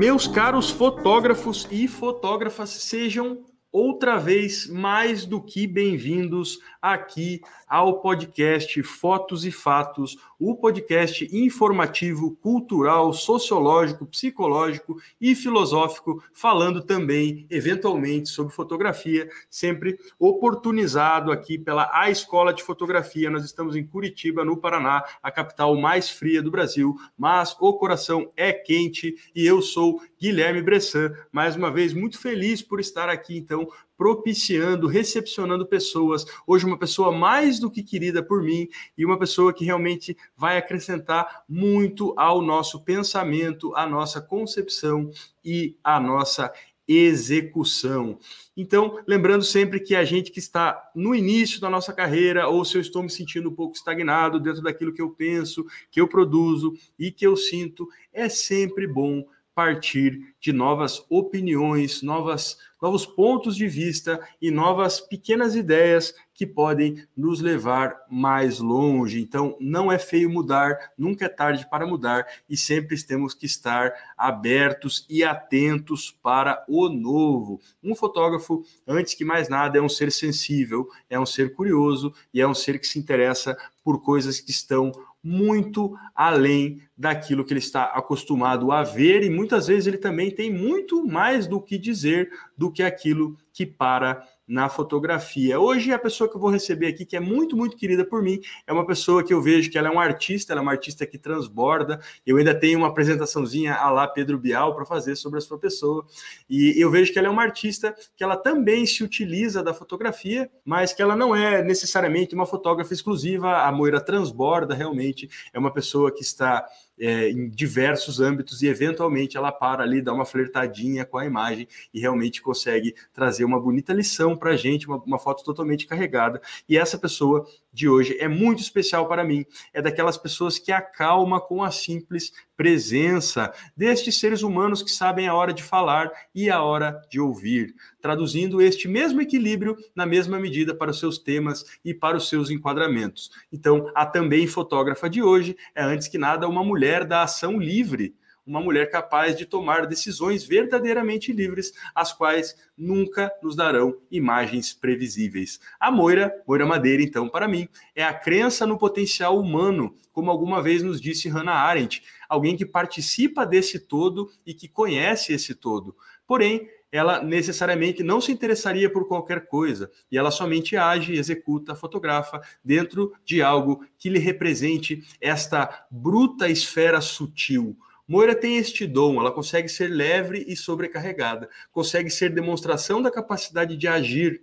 Meus caros fotógrafos e fotógrafas, sejam outra vez mais do que bem-vindos aqui ao podcast Fotos e Fatos, o podcast informativo, cultural, sociológico, psicológico e filosófico, falando também, eventualmente, sobre fotografia, sempre oportunizado aqui pela A Escola de Fotografia. Nós estamos em Curitiba, no Paraná, a capital mais fria do Brasil, mas o coração é quente e eu sou Guilherme Bressan, mais uma vez muito feliz por estar aqui, então, propiciando, recepcionando pessoas. Hoje, uma pessoa mais do que querida por mim e uma pessoa que realmente vai acrescentar muito ao nosso pensamento, à nossa concepção e à nossa execução. Então, lembrando sempre que a gente que está no início da nossa carreira, ou se eu estou me sentindo um pouco estagnado dentro daquilo que eu penso, que eu produzo e que eu sinto, é sempre bom partir de novas opiniões, novas, novos pontos de vista e novas pequenas ideias que podem nos levar mais longe. Então, não é feio mudar, nunca é tarde para mudar e sempre temos que estar abertos e atentos para o novo. Um fotógrafo, antes que mais nada, é um ser sensível, é um ser curioso e é um ser que se interessa por coisas que estão muito além daquilo que ele está acostumado a ver, e muitas vezes ele também tem muito mais do que dizer do que aquilo que para na fotografia. Hoje a pessoa que eu vou receber aqui, que é muito, muito querida por mim, é uma pessoa que eu vejo que ela é um artista, ela é uma artista que transborda. Eu ainda tenho uma apresentaçãozinha a lá Pedro Bial para fazer sobre a sua pessoa. E eu vejo que ela é uma artista que ela também se utiliza da fotografia, mas que ela não é necessariamente uma fotógrafa exclusiva. A Moira transborda realmente, é uma pessoa que está é, em diversos âmbitos e eventualmente ela para ali, dá uma flertadinha com a imagem e realmente consegue trazer uma bonita lição para a gente, uma, uma foto totalmente carregada. E essa pessoa de hoje é muito especial para mim. É daquelas pessoas que acalma com a simples presença destes seres humanos que sabem a hora de falar e a hora de ouvir, traduzindo este mesmo equilíbrio na mesma medida para os seus temas e para os seus enquadramentos. Então, a também fotógrafa de hoje é antes que nada uma mulher da ação livre uma mulher capaz de tomar decisões verdadeiramente livres, as quais nunca nos darão imagens previsíveis. A Moira, Moira Madeira, então, para mim, é a crença no potencial humano, como alguma vez nos disse Hannah Arendt, alguém que participa desse todo e que conhece esse todo. Porém, ela necessariamente não se interessaria por qualquer coisa e ela somente age, executa, fotografa dentro de algo que lhe represente esta bruta esfera sutil, Moira tem este dom, ela consegue ser leve e sobrecarregada, consegue ser demonstração da capacidade de agir,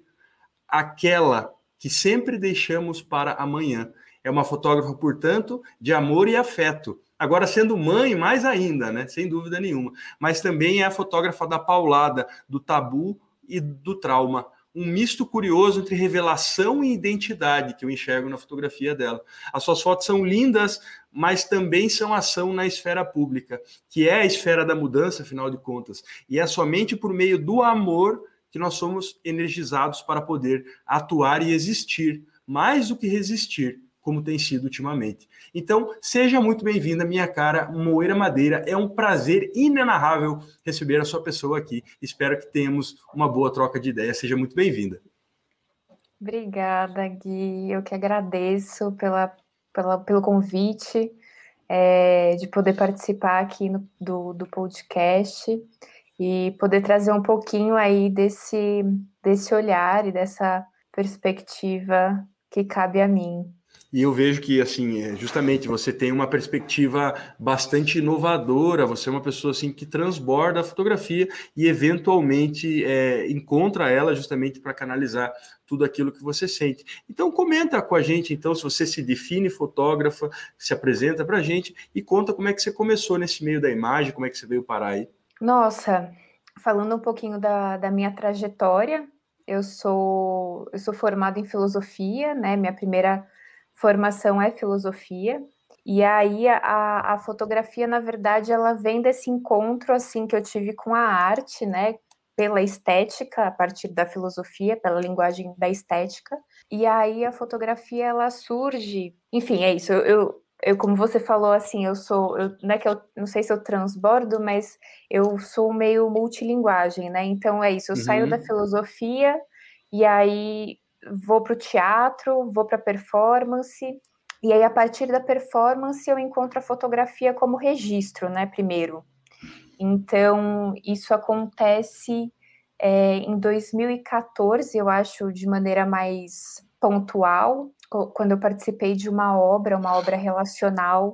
aquela que sempre deixamos para amanhã. É uma fotógrafa, portanto, de amor e afeto. Agora, sendo mãe, mais ainda, né? Sem dúvida nenhuma. Mas também é a fotógrafa da paulada, do tabu e do trauma um misto curioso entre revelação e identidade que eu enxergo na fotografia dela. As suas fotos são lindas, mas também são ação na esfera pública, que é a esfera da mudança, afinal de contas. E é somente por meio do amor que nós somos energizados para poder atuar e existir, mais do que resistir como tem sido ultimamente. Então, seja muito bem-vinda, minha cara Moeira Madeira. É um prazer inenarrável receber a sua pessoa aqui. Espero que tenhamos uma boa troca de ideias. Seja muito bem-vinda. Obrigada, Gui. Eu que agradeço pela, pela pelo convite é, de poder participar aqui no, do, do podcast e poder trazer um pouquinho aí desse, desse olhar e dessa perspectiva que cabe a mim. E eu vejo que, assim, é, justamente você tem uma perspectiva bastante inovadora, você é uma pessoa, assim, que transborda a fotografia e, eventualmente, é, encontra ela justamente para canalizar tudo aquilo que você sente. Então, comenta com a gente, então, se você se define fotógrafa, se apresenta para a gente e conta como é que você começou nesse meio da imagem, como é que você veio parar aí. Nossa, falando um pouquinho da, da minha trajetória, eu sou, eu sou formada em filosofia, né, minha primeira formação é filosofia. E aí a, a fotografia, na verdade, ela vem desse encontro assim que eu tive com a arte, né? Pela estética, a partir da filosofia, pela linguagem da estética. E aí a fotografia ela surge. Enfim, é isso. Eu, eu eu, como você falou, assim, eu sou, eu, não é que eu não sei se eu transbordo, mas eu sou meio multilinguagem, né? Então é isso, eu uhum. saio da uhum. filosofia e aí vou para o teatro, vou para performance, e aí a partir da performance eu encontro a fotografia como registro, né? Primeiro. Então, isso acontece é, em 2014, eu acho, de maneira mais pontual, quando eu participei de uma obra, uma obra relacional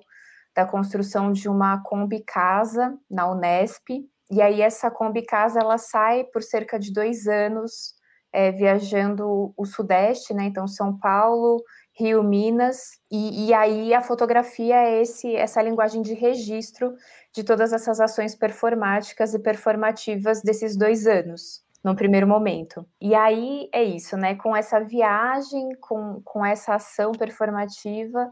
da construção de uma Kombi Casa na Unesp. E aí essa Kombi Casa ela sai por cerca de dois anos é, viajando o Sudeste, né? Então São Paulo, Rio, Minas. E, e aí a fotografia é esse essa linguagem de registro de todas essas ações performáticas e performativas desses dois anos no primeiro momento. E aí é isso, né? Com essa viagem, com, com essa ação performativa,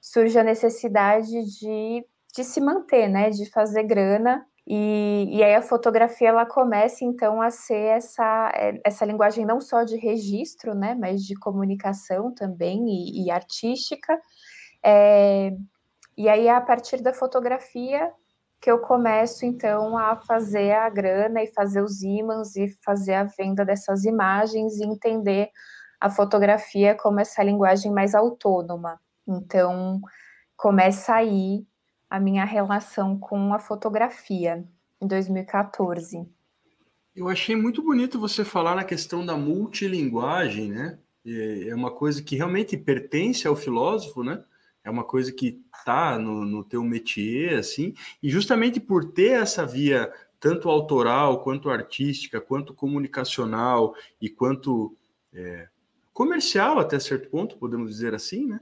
surge a necessidade de, de se manter, né? De fazer grana. E, e aí a fotografia ela começa então a ser essa, essa linguagem não só de registro, né? Mas de comunicação também e, e artística. É, e aí, a partir da fotografia, que eu começo então a fazer a grana e fazer os ímãs e fazer a venda dessas imagens e entender a fotografia como essa linguagem mais autônoma. Então, começa aí a minha relação com a fotografia em 2014. Eu achei muito bonito você falar na questão da multilinguagem, né? É uma coisa que realmente pertence ao filósofo, né? é uma coisa que tá no, no teu métier, assim, e justamente por ter essa via tanto autoral, quanto artística, quanto comunicacional e quanto é, comercial até certo ponto, podemos dizer assim, né?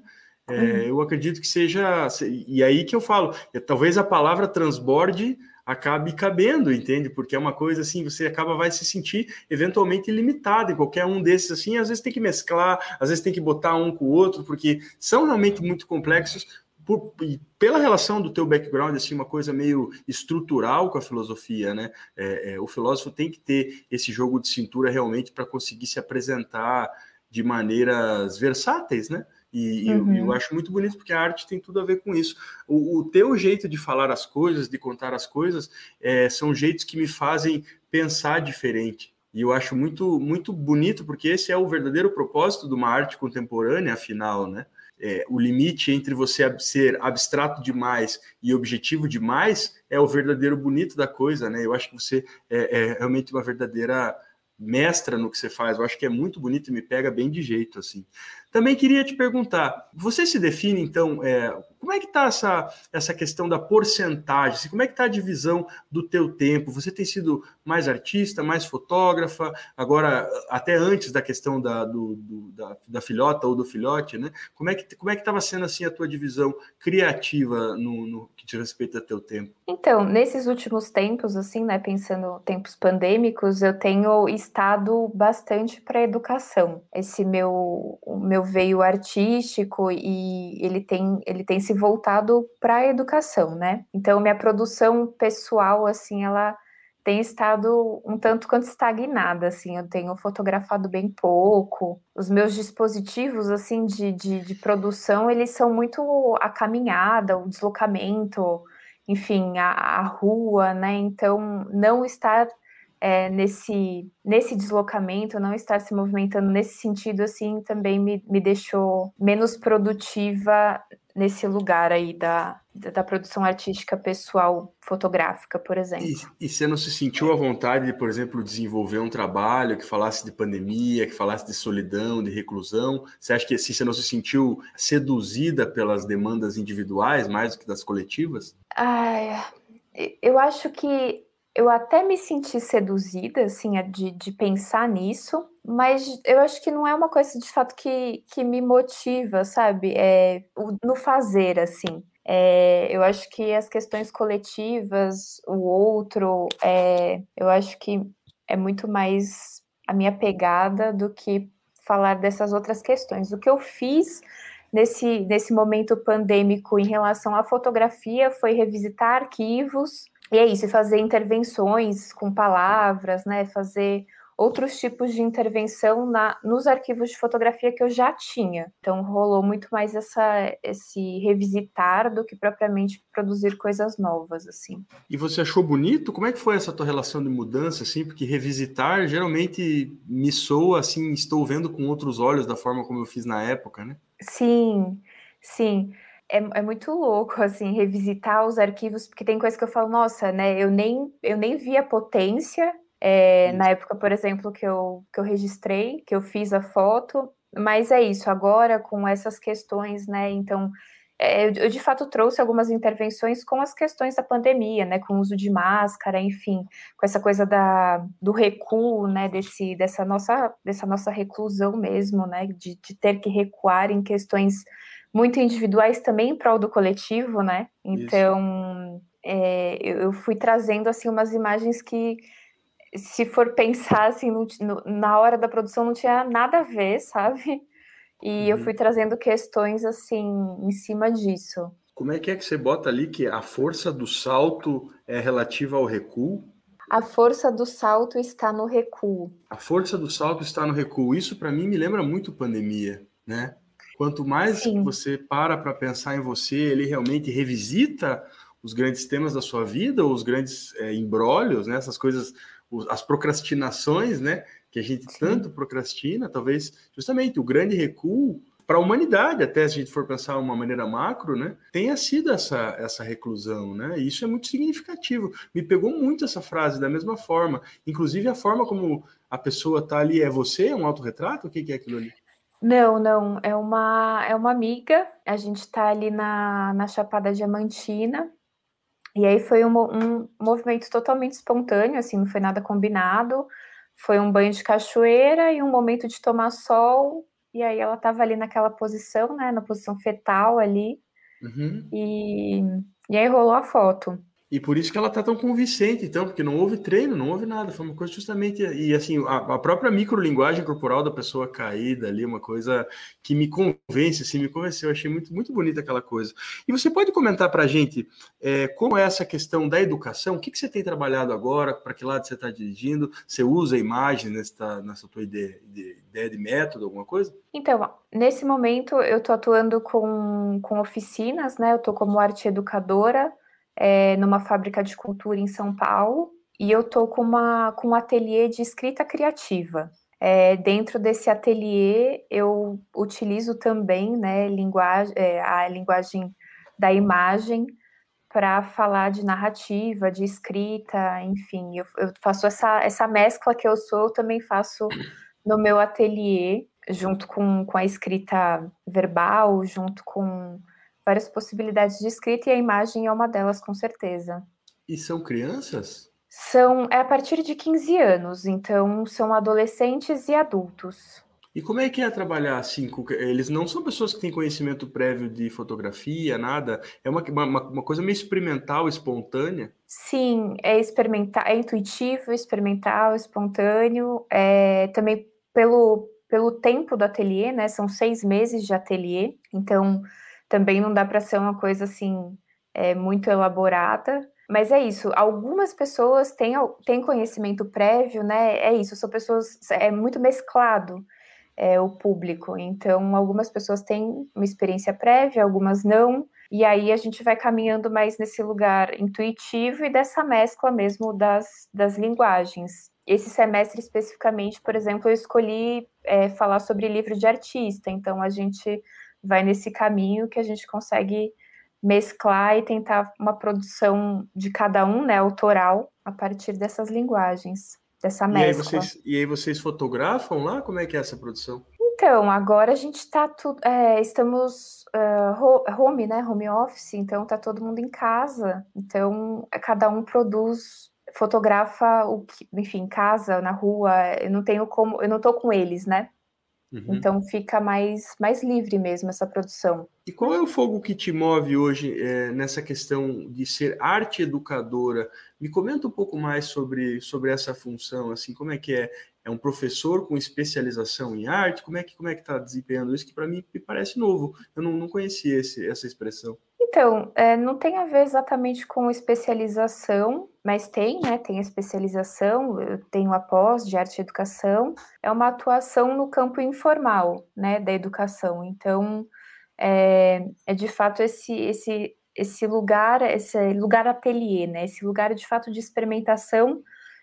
É. Eu acredito que seja, e aí que eu falo, é, talvez a palavra transborde acabe cabendo, entende? Porque é uma coisa assim, você acaba vai se sentir eventualmente limitado em qualquer um desses assim, às vezes tem que mesclar, às vezes tem que botar um com o outro, porque são realmente muito complexos por, pela relação do teu background, assim, uma coisa meio estrutural com a filosofia, né? É, é, o filósofo tem que ter esse jogo de cintura realmente para conseguir se apresentar de maneiras versáteis, né? E, uhum. eu, eu, acho muito bonito porque a arte tem tudo a ver com isso. O, o teu jeito de falar as coisas, de contar as coisas, é, são jeitos que me fazem pensar diferente. E eu acho muito, muito bonito porque esse é o verdadeiro propósito de uma arte contemporânea, afinal, né? É, o limite entre você ser abstrato demais e objetivo demais é o verdadeiro bonito da coisa, né? Eu acho que você é, é realmente uma verdadeira mestra no que você faz. Eu acho que é muito bonito e me pega bem de jeito, assim. Também queria te perguntar, você se define, então, é, como é que está essa, essa questão da porcentagem? Como é que está a divisão do teu tempo? Você tem sido mais artista, mais fotógrafa, agora, até antes da questão da, do, do, da, da, filhota ou do filhote, né? Como é que como é que estava sendo, assim, a tua divisão criativa no, no que diz respeito ao teu tempo? Então, nesses últimos tempos, assim, né, pensando tempos pandêmicos, eu tenho estado bastante para educação. Esse meu meu veio artístico e ele tem, ele tem voltado para a educação, né? Então, minha produção pessoal, assim, ela tem estado um tanto quanto estagnada, assim, eu tenho fotografado bem pouco, os meus dispositivos, assim, de, de, de produção, eles são muito a caminhada, o deslocamento, enfim, a, a rua, né, então não estar é, nesse, nesse deslocamento, não estar se movimentando nesse sentido, assim, também me, me deixou menos produtiva nesse lugar aí da, da produção artística pessoal fotográfica, por exemplo. E, e, você não se sentiu à vontade de, por exemplo, desenvolver um trabalho que falasse de pandemia, que falasse de solidão, de reclusão? Você acha que assim, você não se sentiu seduzida pelas demandas individuais mais do que das coletivas? Ai, eu acho que eu até me senti seduzida, assim, de, de pensar nisso, mas eu acho que não é uma coisa de fato que, que me motiva, sabe? É, no fazer, assim. É, eu acho que as questões coletivas, o outro, é, eu acho que é muito mais a minha pegada do que falar dessas outras questões. O que eu fiz nesse, nesse momento pandêmico em relação à fotografia foi revisitar arquivos, e é isso, fazer intervenções com palavras, né? Fazer outros tipos de intervenção na, nos arquivos de fotografia que eu já tinha. Então rolou muito mais essa, esse revisitar do que propriamente produzir coisas novas, assim. E você achou bonito? Como é que foi essa tua relação de mudança, assim? Porque revisitar geralmente me soa assim, estou vendo com outros olhos da forma como eu fiz na época, né? Sim, sim é, é, muito louco, assim, revisitar os arquivos, porque tem coisa que eu falo, nossa, né, eu nem, eu nem vi a potência é, na época, por exemplo, que eu, que eu registrei, que eu fiz a foto, mas é isso, agora com essas questões, né, então, é, eu, eu de fato trouxe algumas intervenções com as questões da pandemia, né, com o uso de máscara, enfim, com essa coisa da, do recuo, né, desse, dessa, nossa, dessa nossa reclusão mesmo, né, de, de ter que recuar em questões muito individuais também em prol do coletivo, né? Então, é, eu fui trazendo assim umas imagens que, se for pensar assim, no, no, na hora da produção não tinha nada a ver, sabe? E uhum. eu fui trazendo questões assim em cima disso. Como é que é que você bota ali que a força do salto é relativa ao recuo? A força do salto está no recuo. A força do salto está no recuo. Isso para mim me lembra muito pandemia, né? Quanto mais Sim. você para para pensar em você, ele realmente revisita os grandes temas da sua vida, os grandes é, embrólios, né? essas coisas, as procrastinações, né? Que a gente Sim. tanto procrastina, talvez justamente o grande recuo para a humanidade, até se a gente for pensar de uma maneira macro, né, tenha sido essa, essa reclusão, né? E isso é muito significativo. Me pegou muito essa frase da mesma forma. Inclusive a forma como a pessoa está ali é você, é um autorretrato? O que, que é aquilo ali? Não, não, é uma é uma amiga, a gente está ali na na Chapada Diamantina, e aí foi um um movimento totalmente espontâneo, assim, não foi nada combinado, foi um banho de cachoeira e um momento de tomar sol, e aí ela estava ali naquela posição, né, na posição fetal ali, Uhum. e e aí rolou a foto. E por isso que ela tá tão convincente, então, porque não houve treino, não houve nada, foi uma coisa justamente. E assim, a, a própria microlinguagem corporal da pessoa caída ali, uma coisa que me convence, assim, me convenceu. Eu achei muito, muito bonita aquela coisa. E você pode comentar para a gente é, como é essa questão da educação? O que, que você tem trabalhado agora? Para que lado você está dirigindo? Você usa imagem nessa, nessa tua ideia de, ideia de método, alguma coisa? Então, nesse momento eu estou atuando com, com oficinas, né? Eu estou como arte educadora é, numa fábrica de cultura em São Paulo e eu tô com, uma, com um ateliê de escrita criativa. É, dentro desse ateliê eu utilizo também né, linguagem, é, a linguagem da imagem para falar de narrativa, de escrita, enfim, eu, eu, faço essa, essa mescla que eu sou, eu também faço no meu ateliê, junto com, com a escrita verbal, junto com várias possibilidades de escrita e a imagem é uma delas, com certeza. E são crianças? São é a partir de 15 anos, então são adolescentes e adultos. E como é que é trabalhar assim? Eles não são pessoas que têm conhecimento prévio de fotografia, nada. É uma, uma, uma coisa meio experimental, espontânea. Sim, é experimental, é intuitivo, experimental, espontâneo. É, também pelo, pelo tempo do ateliê, né? São seis meses de ateliê, então também não dá para ser uma coisa assim é, muito elaborada. Mas é isso, algumas pessoas têm, têm conhecimento prévio, né? É isso, são pessoas, é muito mesclado é, o público. Então, algumas pessoas têm uma experiência prévia, algumas não. E aí a gente vai caminhando mais nesse lugar intuitivo e dessa mescla mesmo das, das linguagens. Esse semestre especificamente, por exemplo, eu escolhi é, falar sobre livro de artista. Então, a gente vai nesse caminho que a gente consegue mesclar e tentar uma produção de cada um, né, autoral, a partir dessas linguagens, dessa mescla. E aí vocês, e aí vocês fotografam lá? Como é que é essa produção? Então, agora a gente está tudo, é, estamos uh, home, né, home office, então tá todo mundo em casa, então cada um produz, fotografa o que, enfim, em casa, na rua, eu não tenho como, eu não tô com eles, né, Uhum. Então fica mais, mais livre mesmo essa produção. E qual é o fogo que te move hoje é, nessa questão de ser arte educadora? Me comenta um pouco mais sobre, sobre essa função, assim, como é que é? É um professor com especialização em arte? Como é que como é que está desempenhando isso? Que para mim me parece novo. Eu não, não conhecia esse, essa expressão. Então, é, não tem a ver exatamente com especialização, mas tem, né? Tem especialização, eu tenho a pós de arte e educação, é uma atuação no campo informal, né, da educação. Então, é, é de fato esse, esse, esse lugar, esse lugar ateliê, né? Esse lugar de fato de experimentação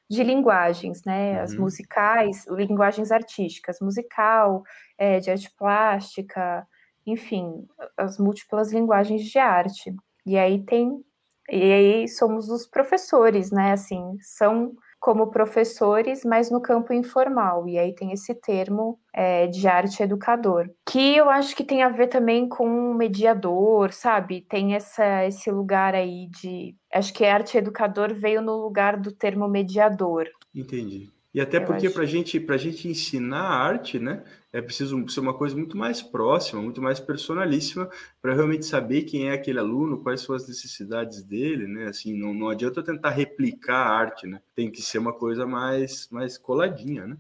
de linguagens, né? Uhum. As musicais, linguagens artísticas, musical, é, de arte plástica, enfim, as múltiplas linguagens de arte. E aí tem, e aí somos os professores, né? Assim, são como professores, mas no campo informal. E aí tem esse termo é, de arte educador, que eu acho que tem a ver também com mediador, sabe? Tem essa, esse lugar aí de. Acho que arte educador veio no lugar do termo mediador. Entendi. E até eu porque para gente, a gente ensinar arte, né, é preciso ser uma coisa muito mais próxima, muito mais personalíssima, para realmente saber quem é aquele aluno, quais são as necessidades dele, né? Assim, não, não adianta tentar replicar a arte, né? Tem que ser uma coisa mais, mais coladinha, né?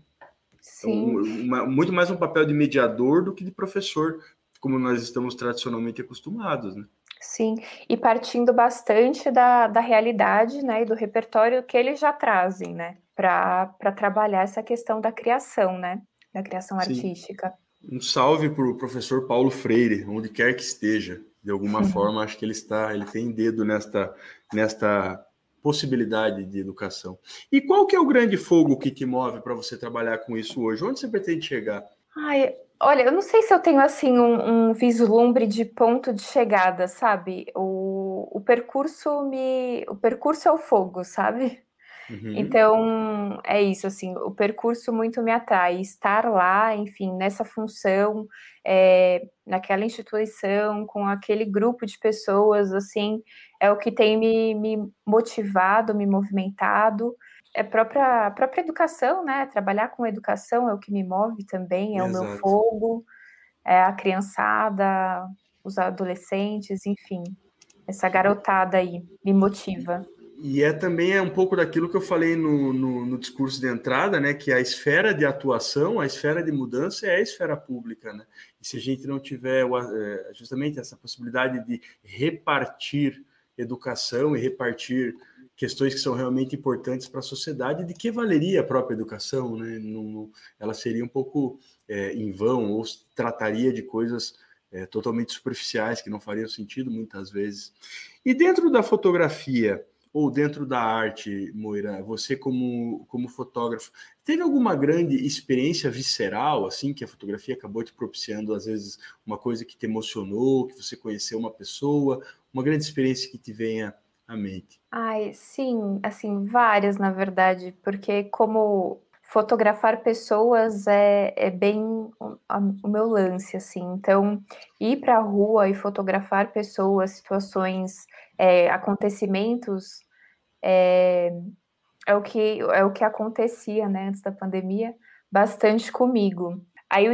Sim. Então, uma, muito mais um papel de mediador do que de professor, como nós estamos tradicionalmente acostumados, né? Sim, e partindo bastante da, da realidade, né, e do repertório que eles já trazem, né? para trabalhar essa questão da criação, né? Da criação Sim. artística. Um salve para o professor Paulo Freire, onde quer que esteja. De alguma forma, acho que ele está, ele tem dedo nesta, nesta possibilidade de educação. E qual que é o grande fogo que te move para você trabalhar com isso hoje? Onde você pretende chegar? Ai, olha, eu não sei se eu tenho assim um, um vislumbre de ponto de chegada, sabe? O, o percurso me, o percurso é o fogo, sabe? Uhum. Então, é isso, assim, o percurso muito me atrai, estar lá, enfim, nessa função, é, naquela instituição, com aquele grupo de pessoas, assim, é o que tem me, me motivado, me movimentado, é a própria, a própria educação, né, trabalhar com educação é o que me move também, é Exato. o meu fogo, é a criançada, os adolescentes, enfim, essa garotada aí me motiva. E é também é um pouco daquilo que eu falei no, no, no, discurso de entrada, né? Que a esfera de atuação, a esfera de mudança é a esfera pública, né? E se a gente não tiver é, justamente essa possibilidade de repartir educação e repartir questões que são realmente importantes para a sociedade, de que valeria a própria educação, né? Não, ela seria um pouco é, em vão ou trataria de coisas é, totalmente superficiais que não fariam sentido muitas vezes. E dentro da fotografia, ou dentro da arte, Moira, você como, como fotógrafo, teve alguma grande experiência visceral, assim, que a fotografia acabou te propiciando, às vezes, uma coisa que te emocionou, que você conheceu uma pessoa, uma grande experiência que te venha à mente? Ai, sim, assim, várias, na verdade, porque como fotografar pessoas é, é bem o, o meu lance, assim, então, ir para a rua e fotografar pessoas, situações, é, acontecimentos é, é, o que, é o que acontecia né, antes da pandemia bastante comigo. Aí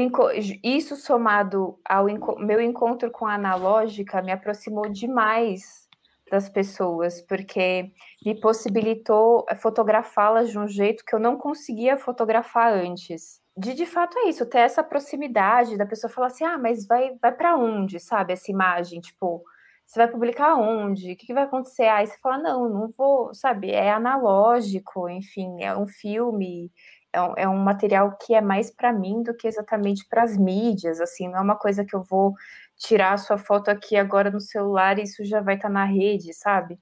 isso somado ao meu encontro com a analógica me aproximou demais das pessoas, porque me possibilitou fotografá-las de um jeito que eu não conseguia fotografar antes. De de fato é isso, ter essa proximidade da pessoa falar assim: "Ah, mas vai vai para onde?", sabe, essa imagem, tipo, você vai publicar onde? O que, que, vai acontecer? Aí você fala, não, não vou, sabe? É analógico, enfim, é um filme, é um, é um material que é mais para mim do que exatamente para as mídias, assim, não é uma coisa que eu vou tirar a sua foto aqui agora no celular e isso já vai estar tá na rede, sabe?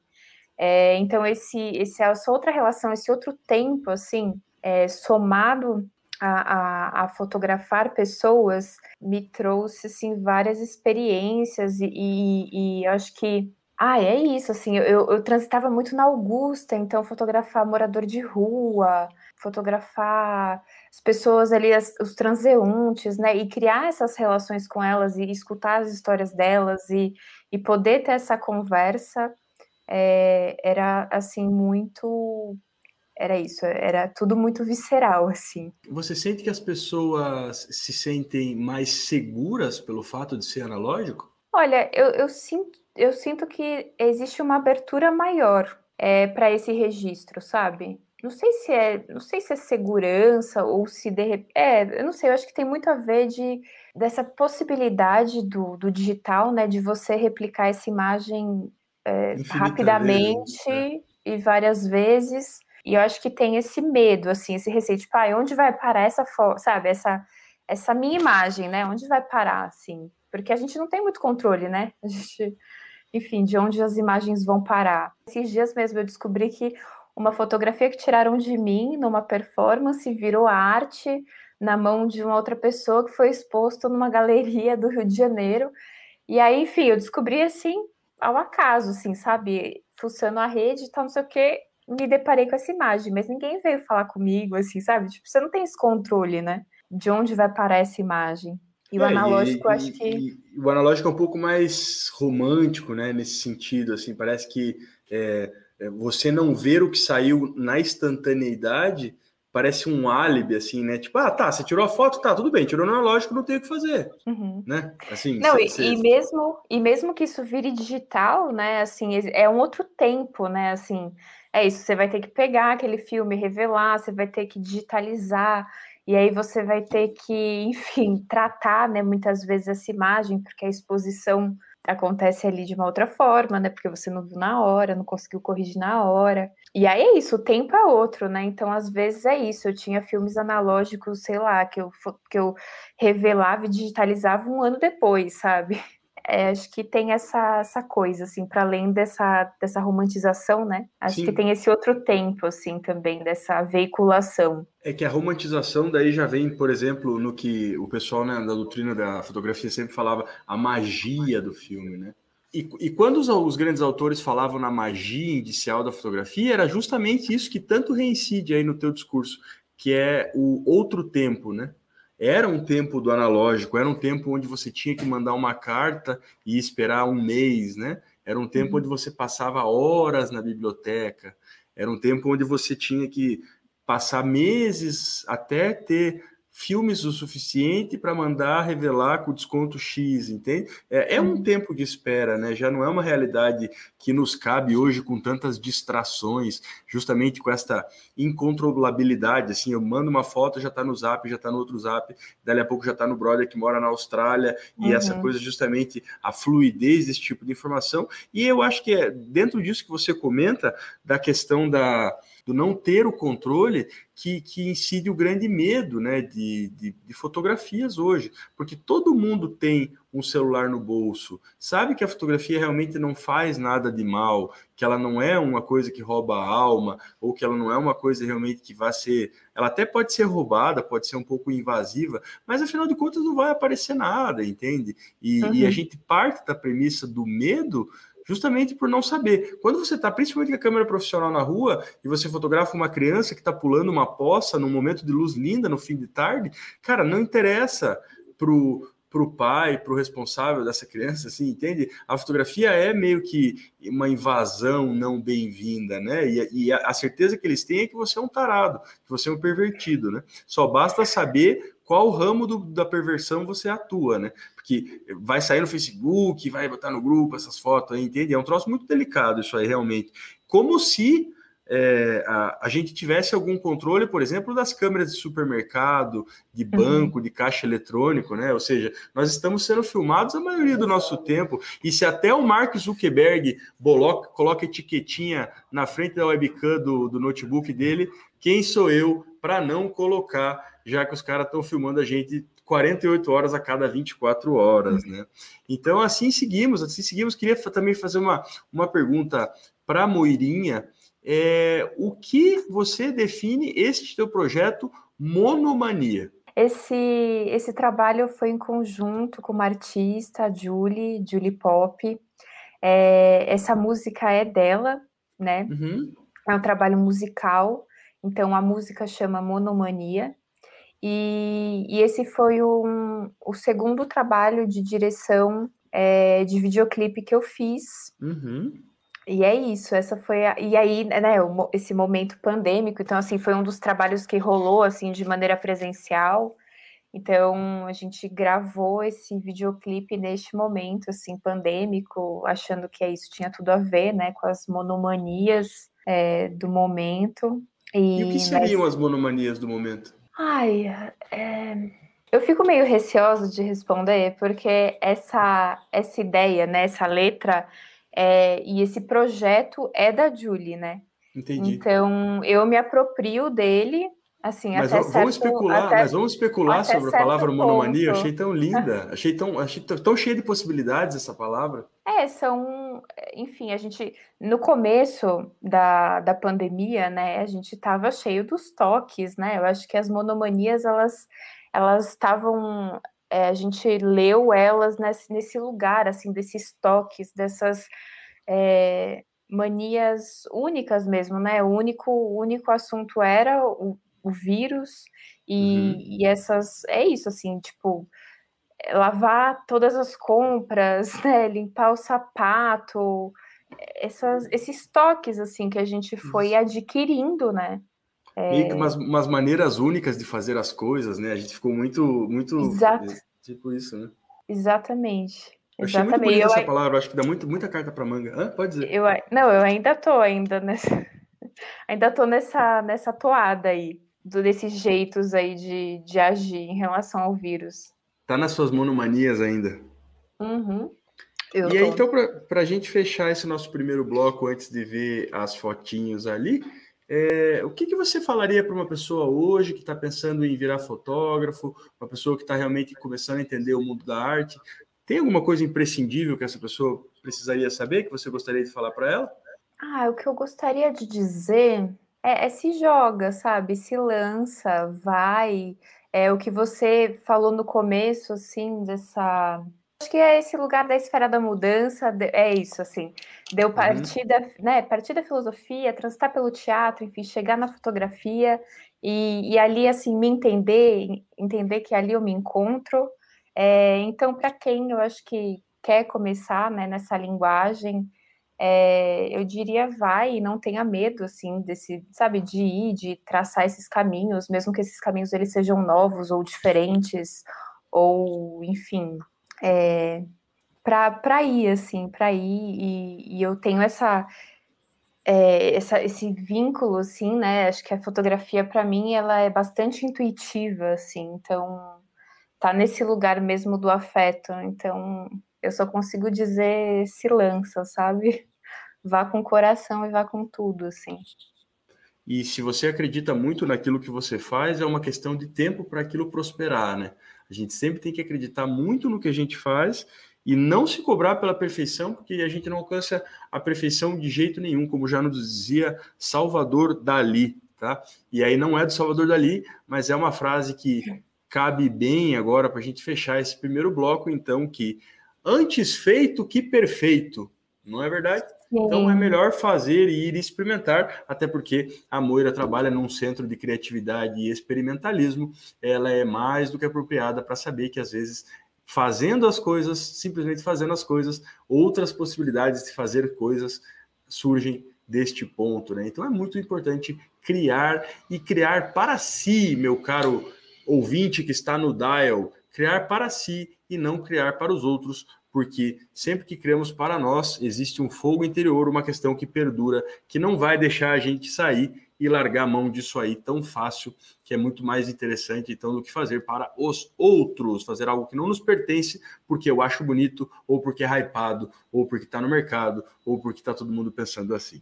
É, então, esse, esse, essa outra relação, esse outro tempo, assim, é, somado a, a, a, fotografar pessoas me trouxe assim várias experiências e, e, e acho que ah, é isso, assim, eu, eu transitava muito na Augusta, então fotografar morador de rua, fotografar as pessoas ali, as, os transeuntes, né, e criar essas relações com elas e escutar as histórias delas e, e poder ter essa conversa é, era, assim, muito era isso, era tudo muito visceral, assim. Você sente que as pessoas se sentem mais seguras pelo fato de ser analógico? Olha, eu, eu sinto, eu sinto que existe uma abertura maior é, para esse registro, sabe? Não sei se é, não sei se é segurança ou se de repente, é, eu não sei, eu acho que tem muito a ver de, dessa possibilidade do, do digital, né, de você replicar essa imagem é, rapidamente vezes, né? e várias vezes. E eu acho que tem esse medo, assim, esse receio, tipo, ah, onde vai parar essa foto, sabe, essa, essa minha imagem, né? Onde vai parar, assim? Porque a gente não tem muito controle, né? A gente, enfim, de onde as imagens vão parar. Esses dias mesmo eu descobri que uma fotografia que tiraram de mim numa performance virou arte na mão de uma outra pessoa que foi exposto numa galeria do Rio de Janeiro. E aí, enfim, eu descobri assim, ao acaso, assim, sabe? Fuçando a rede e tal, não sei o quê, me deparei com essa imagem, mas ninguém veio falar comigo, assim, sabe? Tipo, você não tem esse controle, né? De onde vai parar essa imagem. E o é, analógico, e, acho que. E, o analógico é um pouco mais romântico, né? Nesse sentido, assim, parece que é, é você não ver o que saiu na instantaneidade parece um álibi, assim, né? Tipo, ah, tá, você tirou a foto, tá, tudo bem, tirou no analógico, não tem o que fazer, uhum. né? Assim, não, cê, e, cê... e, mesmo, e mesmo que isso vire digital, né, assim, é um outro tempo, né, assim, é isso, você vai ter que pegar aquele filme, revelar, você vai ter que digitalizar, e aí você vai ter que, enfim, tratar, né, muitas vezes essa imagem, porque a exposição acontece ali de uma outra forma, né? Porque você não viu na hora, não conseguiu corrigir na hora. E aí é isso, o tempo é outro, né? Então, às vezes é isso. Eu tinha filmes analógicos, sei lá, que eu, que eu revelava e digitalizava um ano depois, sabe? É, acho que tem essa, essa coisa, assim, para além dessa, dessa romantização, né? Acho Sim. que tem esse outro tempo, assim, também, dessa veiculação. É que a romantização daí já vem, por exemplo, no que o pessoal né, da doutrina da fotografia sempre falava, a magia do filme, né? E, e quando os, os, grandes autores falavam na magia inicial da fotografia, era justamente isso que tanto reincide aí no teu discurso, que é o outro tempo, né? Era um tempo do analógico, era um tempo onde você tinha que mandar uma carta e esperar um mês, né? Era um tempo uhum. onde você passava horas na biblioteca, era um tempo onde você tinha que passar meses até ter filmes o suficiente para mandar revelar com desconto X, entende? É, é, um uhum. tempo de espera, né? Já não é uma realidade que nos cabe hoje com tantas distrações, justamente com esta incontrolabilidade. Assim, eu mando uma foto, já está no Zap, já está no outro Zap, dali a pouco já está no brother que mora na Austrália, uhum. e essa coisa, justamente, a fluidez desse tipo de informação. E eu acho que é dentro disso que você comenta, da questão da do não ter o controle que, que incide o grande medo né, de, de, de, fotografias hoje, porque todo mundo tem um celular no bolso, sabe que a fotografia realmente não faz nada de mal, que ela não é uma coisa que rouba a alma, ou que ela não é uma coisa realmente que vai ser. Ela até pode ser roubada, pode ser um pouco invasiva, mas afinal de contas não vai aparecer nada, entende? E, uhum. e a uhum. gente parte da premissa do medo justamente por não saber. Quando você está, principalmente com a câmera profissional na rua, e você fotografa uma criança que está pulando uma poça num momento de luz linda no fim de tarde, cara, não interessa pro para o pai, para o responsável dessa criança, assim, entende? A fotografia é meio que uma invasão não bem-vinda, né? E, e a, a, certeza que eles têm é que você é um tarado, que você é um pervertido, né? Só basta saber qual ramo do, da perversão você atua, né? Porque vai sair no Facebook, vai botar no grupo essas fotos aí, entende? É um troço muito delicado isso aí, realmente. Como se é, a, a, gente tivesse algum controle, por exemplo, das câmeras de supermercado, de uhum. banco, uhum. de caixa eletrônico, né? Ou seja, nós estamos sendo filmados a maioria do nosso tempo. E se até o Mark Zuckerberg coloca, coloca etiquetinha na frente da webcam do, do notebook dele, quem sou eu para não colocar já que os caras estão filmando a gente 48 horas a cada 24 horas, né? Então, assim seguimos, assim seguimos. Queria também fazer uma, uma pergunta para a Moirinha. É, o que você define este teu projeto Monomania? Esse, esse trabalho foi em conjunto com uma artista, a Julie, Julie Pop. É, essa música é dela, né? Uhum. É um trabalho musical. Então, a música chama Monomania. E, e esse foi um, o segundo trabalho de direção é, de videoclipe que eu fiz. Uhum. E é isso, essa foi a, e aí, né, esse momento pandêmico, então assim, foi um dos trabalhos que rolou assim de maneira presencial. Então, a gente gravou esse videoclipe neste momento assim pandêmico, achando que isso tinha tudo a ver, né, com as monomanias é, do momento. E, e o que seriam mas... as monomanias do momento? Ai, é... Eu fico meio receosa de responder, porque essa, essa ideia, né, essa letra é, e esse projeto é da Julie, né? Entendi. Então, eu me aproprio dele, assim, mas vamos, especular, até, mas vamos especular sobre a palavra ponto. monomania. Achei tão linda, achei tão, achei tão cheia de possibilidades essa palavra. É, são, enfim, a gente no começo da, da pandemia, né, a gente estava cheio dos toques, né? Eu acho que as monomanias elas elas estavam é, a gente leu elas nesse, nesse lugar, assim, desses toques, dessas é, manias únicas mesmo, né? O único, o único assunto era o, o vírus e, uhum. e, essas. É isso, assim, tipo, lavar todas as compras, né? Limpar o sapato, essas, esses toques, assim, que a gente foi adquirindo, né? É... Meio que umas, umas, maneiras únicas de fazer as coisas, né? A gente ficou muito, muito. Exato. Tipo isso, né? Exatamente. Eu achei muito bonita essa palavra, acho que dá muito, muita carta para manga. Hã? Pode dizer. Eu, não, eu ainda tô ainda nessa, ainda tô nessa, nessa toada aí, desses jeitos aí de, de agir em relação ao vírus. Tá nas suas monomanias ainda. Uhum. Eu e tô. aí, então, para a gente fechar esse nosso primeiro bloco, antes de ver as fotinhos ali, é, o que, que você falaria para uma pessoa hoje que está pensando em virar fotógrafo, uma pessoa que está realmente começando a entender o mundo da arte? Tem alguma coisa imprescindível que essa pessoa precisaria saber, que você gostaria de falar para ela? Ah, o que eu gostaria de dizer é, é, se joga, sabe? Se lança, vai. É o que você falou no começo, assim, dessa. Acho que é esse lugar da esfera da mudança, é isso, assim. Deu partida, uhum. né? Partir da filosofia, transitar pelo teatro, enfim, chegar na fotografia e, e ali, assim, me entender, entender que ali eu me encontro é, então, para quem eu acho que quer começar né, nessa linguagem, é, eu diria vai e não tenha medo, assim, desse, sabe, de ir, de traçar esses caminhos, mesmo que esses caminhos eles sejam novos ou diferentes, ou, enfim, é, para ir, assim, para ir, e, e, eu tenho essa, é, essa, esse vínculo, assim, né, acho que a fotografia, para mim, ela é bastante intuitiva, assim, então tá nesse lugar mesmo do afeto. Então, eu só consigo dizer se lança, sabe? Vá com o coração e vá com tudo, assim. E se você acredita muito naquilo que você faz, é uma questão de tempo para aquilo prosperar, né? A gente sempre tem que acreditar muito no que a gente faz e não se cobrar pela perfeição, porque a gente não alcança a perfeição de jeito nenhum, como já nos dizia Salvador Dali, tá? E aí não é do Salvador Dali, mas é uma frase que cabe bem agora para a gente fechar esse primeiro bloco, então, que antes feito que perfeito, não é verdade? Sim. Então é melhor fazer e ir experimentar, até porque a Moira trabalha num centro de criatividade e experimentalismo, ela é mais do que apropriada para saber que às vezes fazendo as coisas, simplesmente fazendo as coisas, outras possibilidades de fazer coisas surgem deste ponto, né? Então é muito importante criar e criar para si, meu caro ouvinte que está no dial, criar para si e não criar para os outros, porque sempre que criamos para nós, existe um fogo interior, uma questão que perdura, que não vai deixar a gente sair e largar a mão disso aí tão fácil, que é muito mais interessante então do que fazer para os outros, fazer algo que não nos pertence, porque eu acho bonito, ou porque é hypado, ou porque está no mercado, ou porque está todo mundo pensando assim.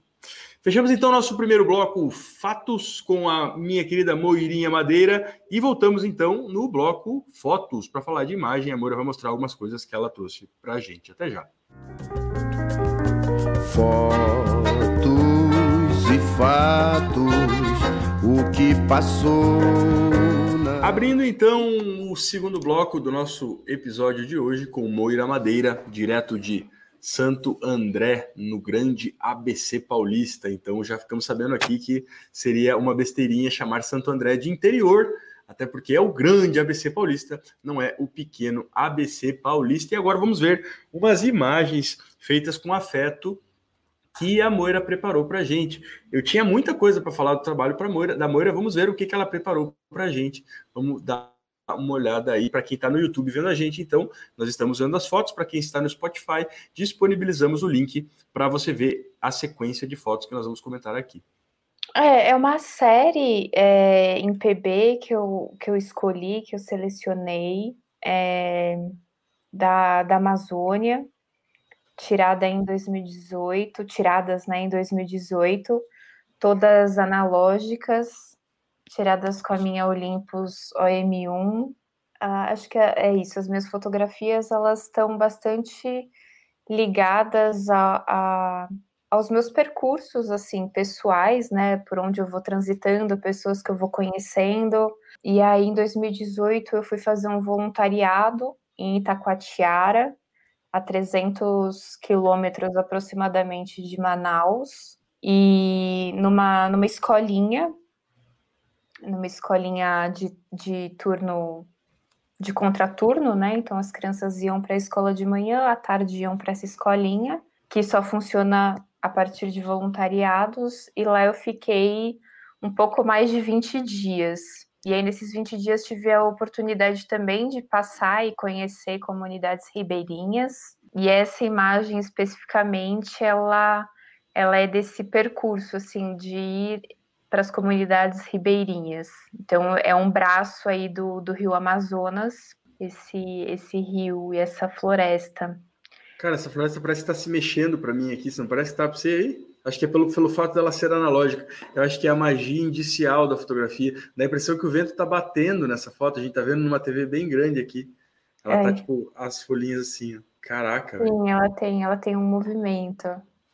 Fechamos então nosso primeiro bloco Fatos com a minha querida Moirinha Madeira e voltamos então no bloco Fotos para falar de imagem. A Moira vai mostrar algumas coisas que ela trouxe para a gente. Até já. Fotos e fatos, o que passou. Na... Abrindo então o segundo bloco do nosso episódio de hoje com Moira Madeira, direto de Santo André, no grande ABC paulista. Então já ficamos sabendo aqui que seria uma besteirinha chamar Santo André de interior, até porque é o grande ABC paulista, não é o pequeno ABC paulista. E agora vamos ver umas imagens feitas com afeto que a Moira preparou para a gente. Eu tinha muita coisa para falar do trabalho Moira, da Moira. Vamos ver o que, que ela preparou para a gente. Vamos dar uma olhada aí para quem está no YouTube vendo a gente. Então, nós estamos vendo as fotos. Para quem está no Spotify, disponibilizamos o link para você ver a sequência de fotos que nós vamos comentar aqui. É, é uma série é, em PB que eu, que eu escolhi, que eu selecionei, é, da, da Amazônia, tirada em 2018, tiradas né, em 2018, todas analógicas, tiradas com a minha Olympus OM1. Ah, acho que é, é, isso, as minhas fotografias elas estão bastante ligadas a, a aos meus percursos assim pessoais, né, por onde eu vou transitando, pessoas que eu vou conhecendo. E aí em 2018 eu fui fazer um voluntariado em Itacoatiara, a 300 quilômetros aproximadamente de Manaus, e numa, numa escolinha, numa escolinha de, de turno de contraturno, né? Então as crianças iam para a escola de manhã, à tarde iam para essa escolinha, que só funciona a partir de voluntariados, e lá eu fiquei um pouco mais de 20 dias. E aí, nesses 20 dias, tive a oportunidade também de passar e conhecer comunidades ribeirinhas. E essa imagem, especificamente, ela, ela é desse percurso, assim, de ir para as comunidades ribeirinhas. Então, é um braço aí do, do rio Amazonas, esse, esse rio e essa floresta. Cara, essa floresta parece estar tá se mexendo para mim aqui, não parece que tá para você aí? Acho que é pelo, pelo fato dela ser analógica. Eu acho que é a magia indicial da fotografia. Dá a impressão que o vento está batendo nessa foto. A gente está vendo numa TV bem grande aqui. Ela tá, é. tá tipo as folhinhas assim. Caraca. Sim, véio. ela tem, ela tem um movimento.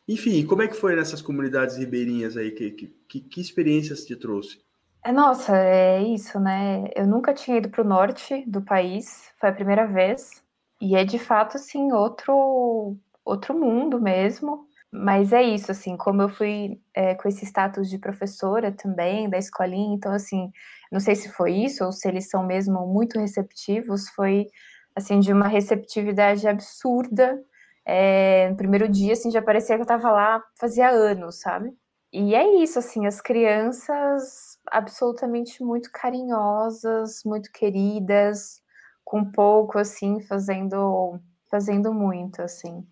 Enfim, como é que foi nessas comunidades ribeirinhas aí? Que, que, que experiências te trouxe? É, nossa, é isso, né? Eu nunca tinha ido para o norte do país, foi a primeira vez. E é de fato, assim, outro, outro mundo mesmo. Mas é isso, assim, como eu fui é, com esse status de professora também, da escolinha, então, assim, não sei se foi isso ou se eles são mesmo muito receptivos, foi, assim, de uma receptividade absurda. É, no primeiro dia, assim, já parecia que eu estava lá fazia anos, sabe? E é isso, assim, as crianças absolutamente muito carinhosas, muito queridas, com pouco, assim, fazendo, fazendo muito, assim.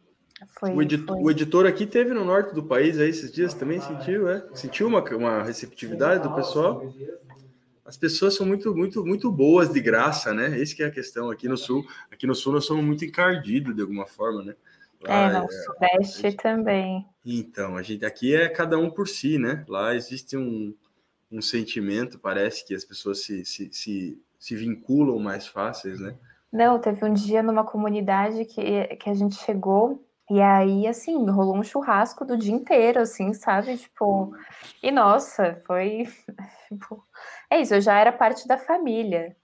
Foi, o, editor, foi... o, editor, aqui teve no norte do país aí esses dias também sentiu, é? Sentiu uma, uma receptividade do pessoal? As pessoas são muito, muito, muito boas de graça, né? Esse que é a questão aqui no sul. Aqui no sul nós somos muito encardidos de alguma forma, né? Lá, é, no é, sudeste gente... também. Então, a gente aqui é cada um por si, né? Lá existe um, um sentimento, parece que as pessoas se, se, se se vinculam mais fáceis, né? Não, teve um dia numa comunidade que, que a gente chegou e aí, assim, rolou um churrasco do dia inteiro, assim, sabe? Tipo, e nossa, foi. Tipo, é isso, eu já era parte da família.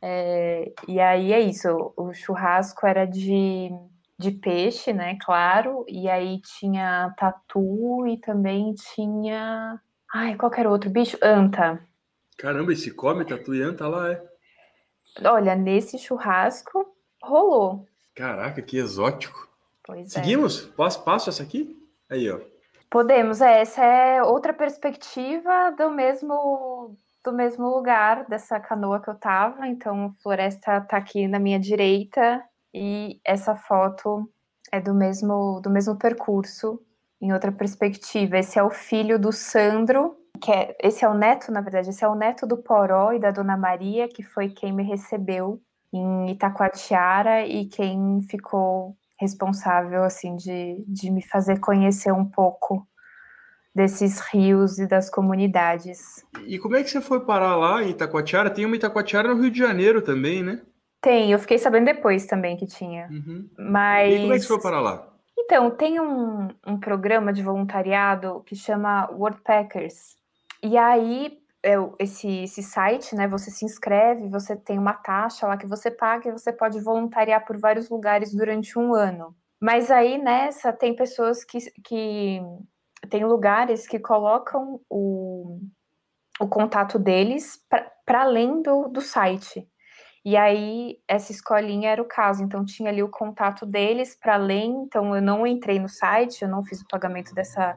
É, e aí é isso, o churrasco era de, de peixe, né? Claro, e aí tinha tatu e também tinha. Ai, qual era outro bicho? Anta. Caramba, esse come tatu e anta lá, é? Olha, nesse churrasco rolou. Caraca, que exótico. Pois Seguimos? É. Passo, passo essa aqui? Aí, ó. Podemos, é, essa é outra perspectiva do mesmo do mesmo lugar dessa canoa que eu tava. Então, a floresta tá aqui na minha direita e essa foto é do mesmo do mesmo percurso em outra perspectiva. Esse é o filho do Sandro, que é, esse é o neto, na verdade, esse é o neto do Poró e da Dona Maria, que foi quem me recebeu em Itacoatiara e quem ficou responsável, assim, de, de me fazer conhecer um pouco desses rios e das comunidades. E como é que você foi parar lá em Itacoatiara? Tem uma Itacoatiara no Rio de Janeiro também, né? Tem, eu fiquei sabendo depois também que tinha. Uhum. Mas... E como é que você foi parar lá? Então, tem um, um programa de voluntariado que chama Worldpackers, e aí, é, esse, esse site, né? Você se inscreve, você tem uma taxa lá que você paga e você pode voluntariar por vários lugares durante um ano. Mas aí nessa tem pessoas que, que tem lugares que colocam o, o contato deles para além do, do site. E aí, essa escolinha era o caso. Então, tinha ali o contato deles para além. Então, eu não entrei no site, eu não fiz o pagamento dessa,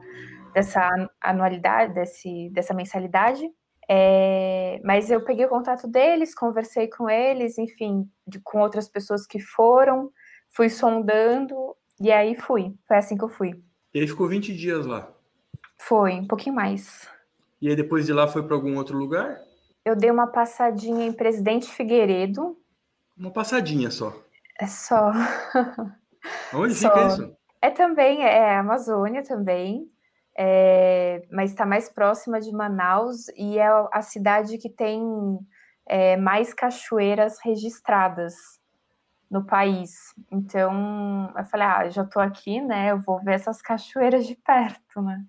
dessa anualidade, desse, dessa mensalidade. É, mas eu peguei o contato deles, conversei com eles, enfim, de, com outras pessoas que foram, fui sondando e aí fui. Foi assim que eu fui. E aí ficou 20 dias lá? Foi, um pouquinho mais. E aí depois de lá foi para algum outro lugar? Eu dei uma passadinha em Presidente Figueiredo. Uma passadinha só. É só. Onde só. fica isso? É também, é Amazônia também, é, mas está mais próxima de Manaus e é a cidade que tem é, mais cachoeiras registradas no país. Então, eu falei, ah, já estou aqui, né? Eu vou ver essas cachoeiras de perto, né?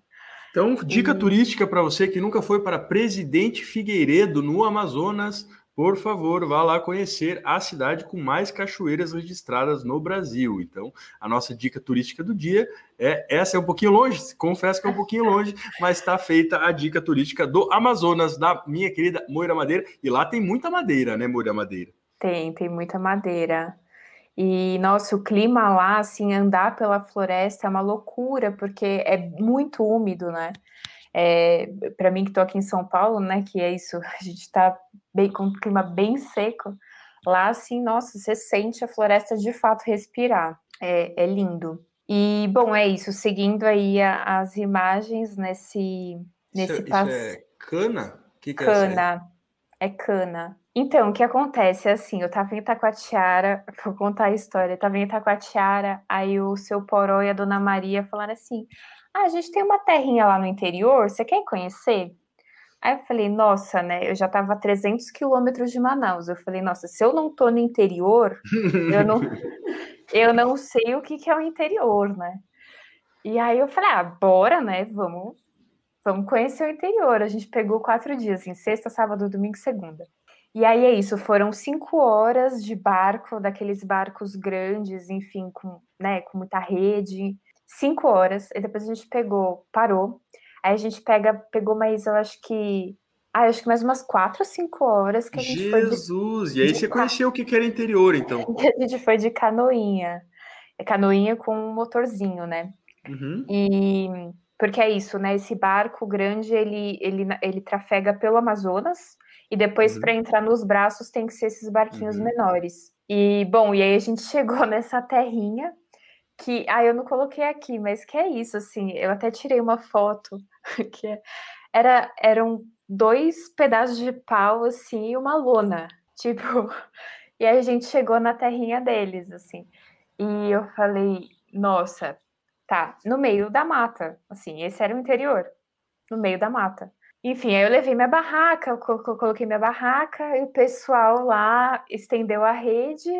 Então, dica e... turística para você que nunca foi para Presidente Figueiredo, no Amazonas, por favor, vá lá conhecer a cidade com mais cachoeiras registradas no Brasil. Então, a nossa dica turística do dia é essa é um pouquinho longe, confesso que é um pouquinho longe, mas está feita a dica turística do Amazonas da minha querida Moira Madeira, e lá tem muita madeira, né, Moira Madeira? Tem, tem muita madeira. E, nossa, o clima lá, assim, andar pela floresta é uma loucura, porque é muito úmido, né? É, para mim que estou aqui em São Paulo, né, que é isso, a gente está bem com um clima bem seco. Lá, assim, nossa, você sente a floresta de fato respirar. É, é lindo. E, bom, é isso. Seguindo aí a, as imagens nesse, nesse isso, passo. Isso é cana? Que que é cana. É, é cana. Então, o que acontece é assim, eu tava em Itacoatiara, vou contar a história, eu tava em Itacoatiara, aí o seu Poró e a Dona Maria falaram assim, ah, a gente tem uma terrinha lá no interior, você quer conhecer? Aí eu falei, nossa, né, eu já tava a 300 quilômetros de Manaus, eu falei, nossa, se eu não tô no interior, eu não, eu não sei o que, que é o interior, né? E aí eu falei, ah, bora, né, vamos, vamos conhecer o interior. A gente pegou quatro dias, assim, sexta, sábado, domingo e segunda. E aí é isso, foram cinco horas de barco, daqueles barcos grandes, enfim, com, né, com muita rede. Cinco horas, e depois a gente pegou, parou. Aí a gente pega, pegou mais, eu acho que. Ah, acho que mais umas quatro ou cinco horas que a gente Jesus! foi. De, e aí você conheceu o que era interior, então? A gente foi de canoinha. É canoinha com um motorzinho, né? Uhum. E porque é isso, né? Esse barco grande ele, ele, ele trafega pelo Amazonas e depois, uhum. para entrar nos braços, tem que ser esses barquinhos uhum. menores. E, bom, e aí a gente chegou nessa terrinha que, ah, eu não coloquei aqui, mas que é isso, assim, eu até tirei uma foto, que é, era, eram dois pedaços de pau, assim, e uma lona, tipo, e aí a gente chegou na terrinha deles, assim, e eu falei, nossa, tá, no meio da mata, assim, esse era o interior, no meio da mata. Enfim, aí eu levei minha barraca, eu coloquei minha barraca e o pessoal lá estendeu a rede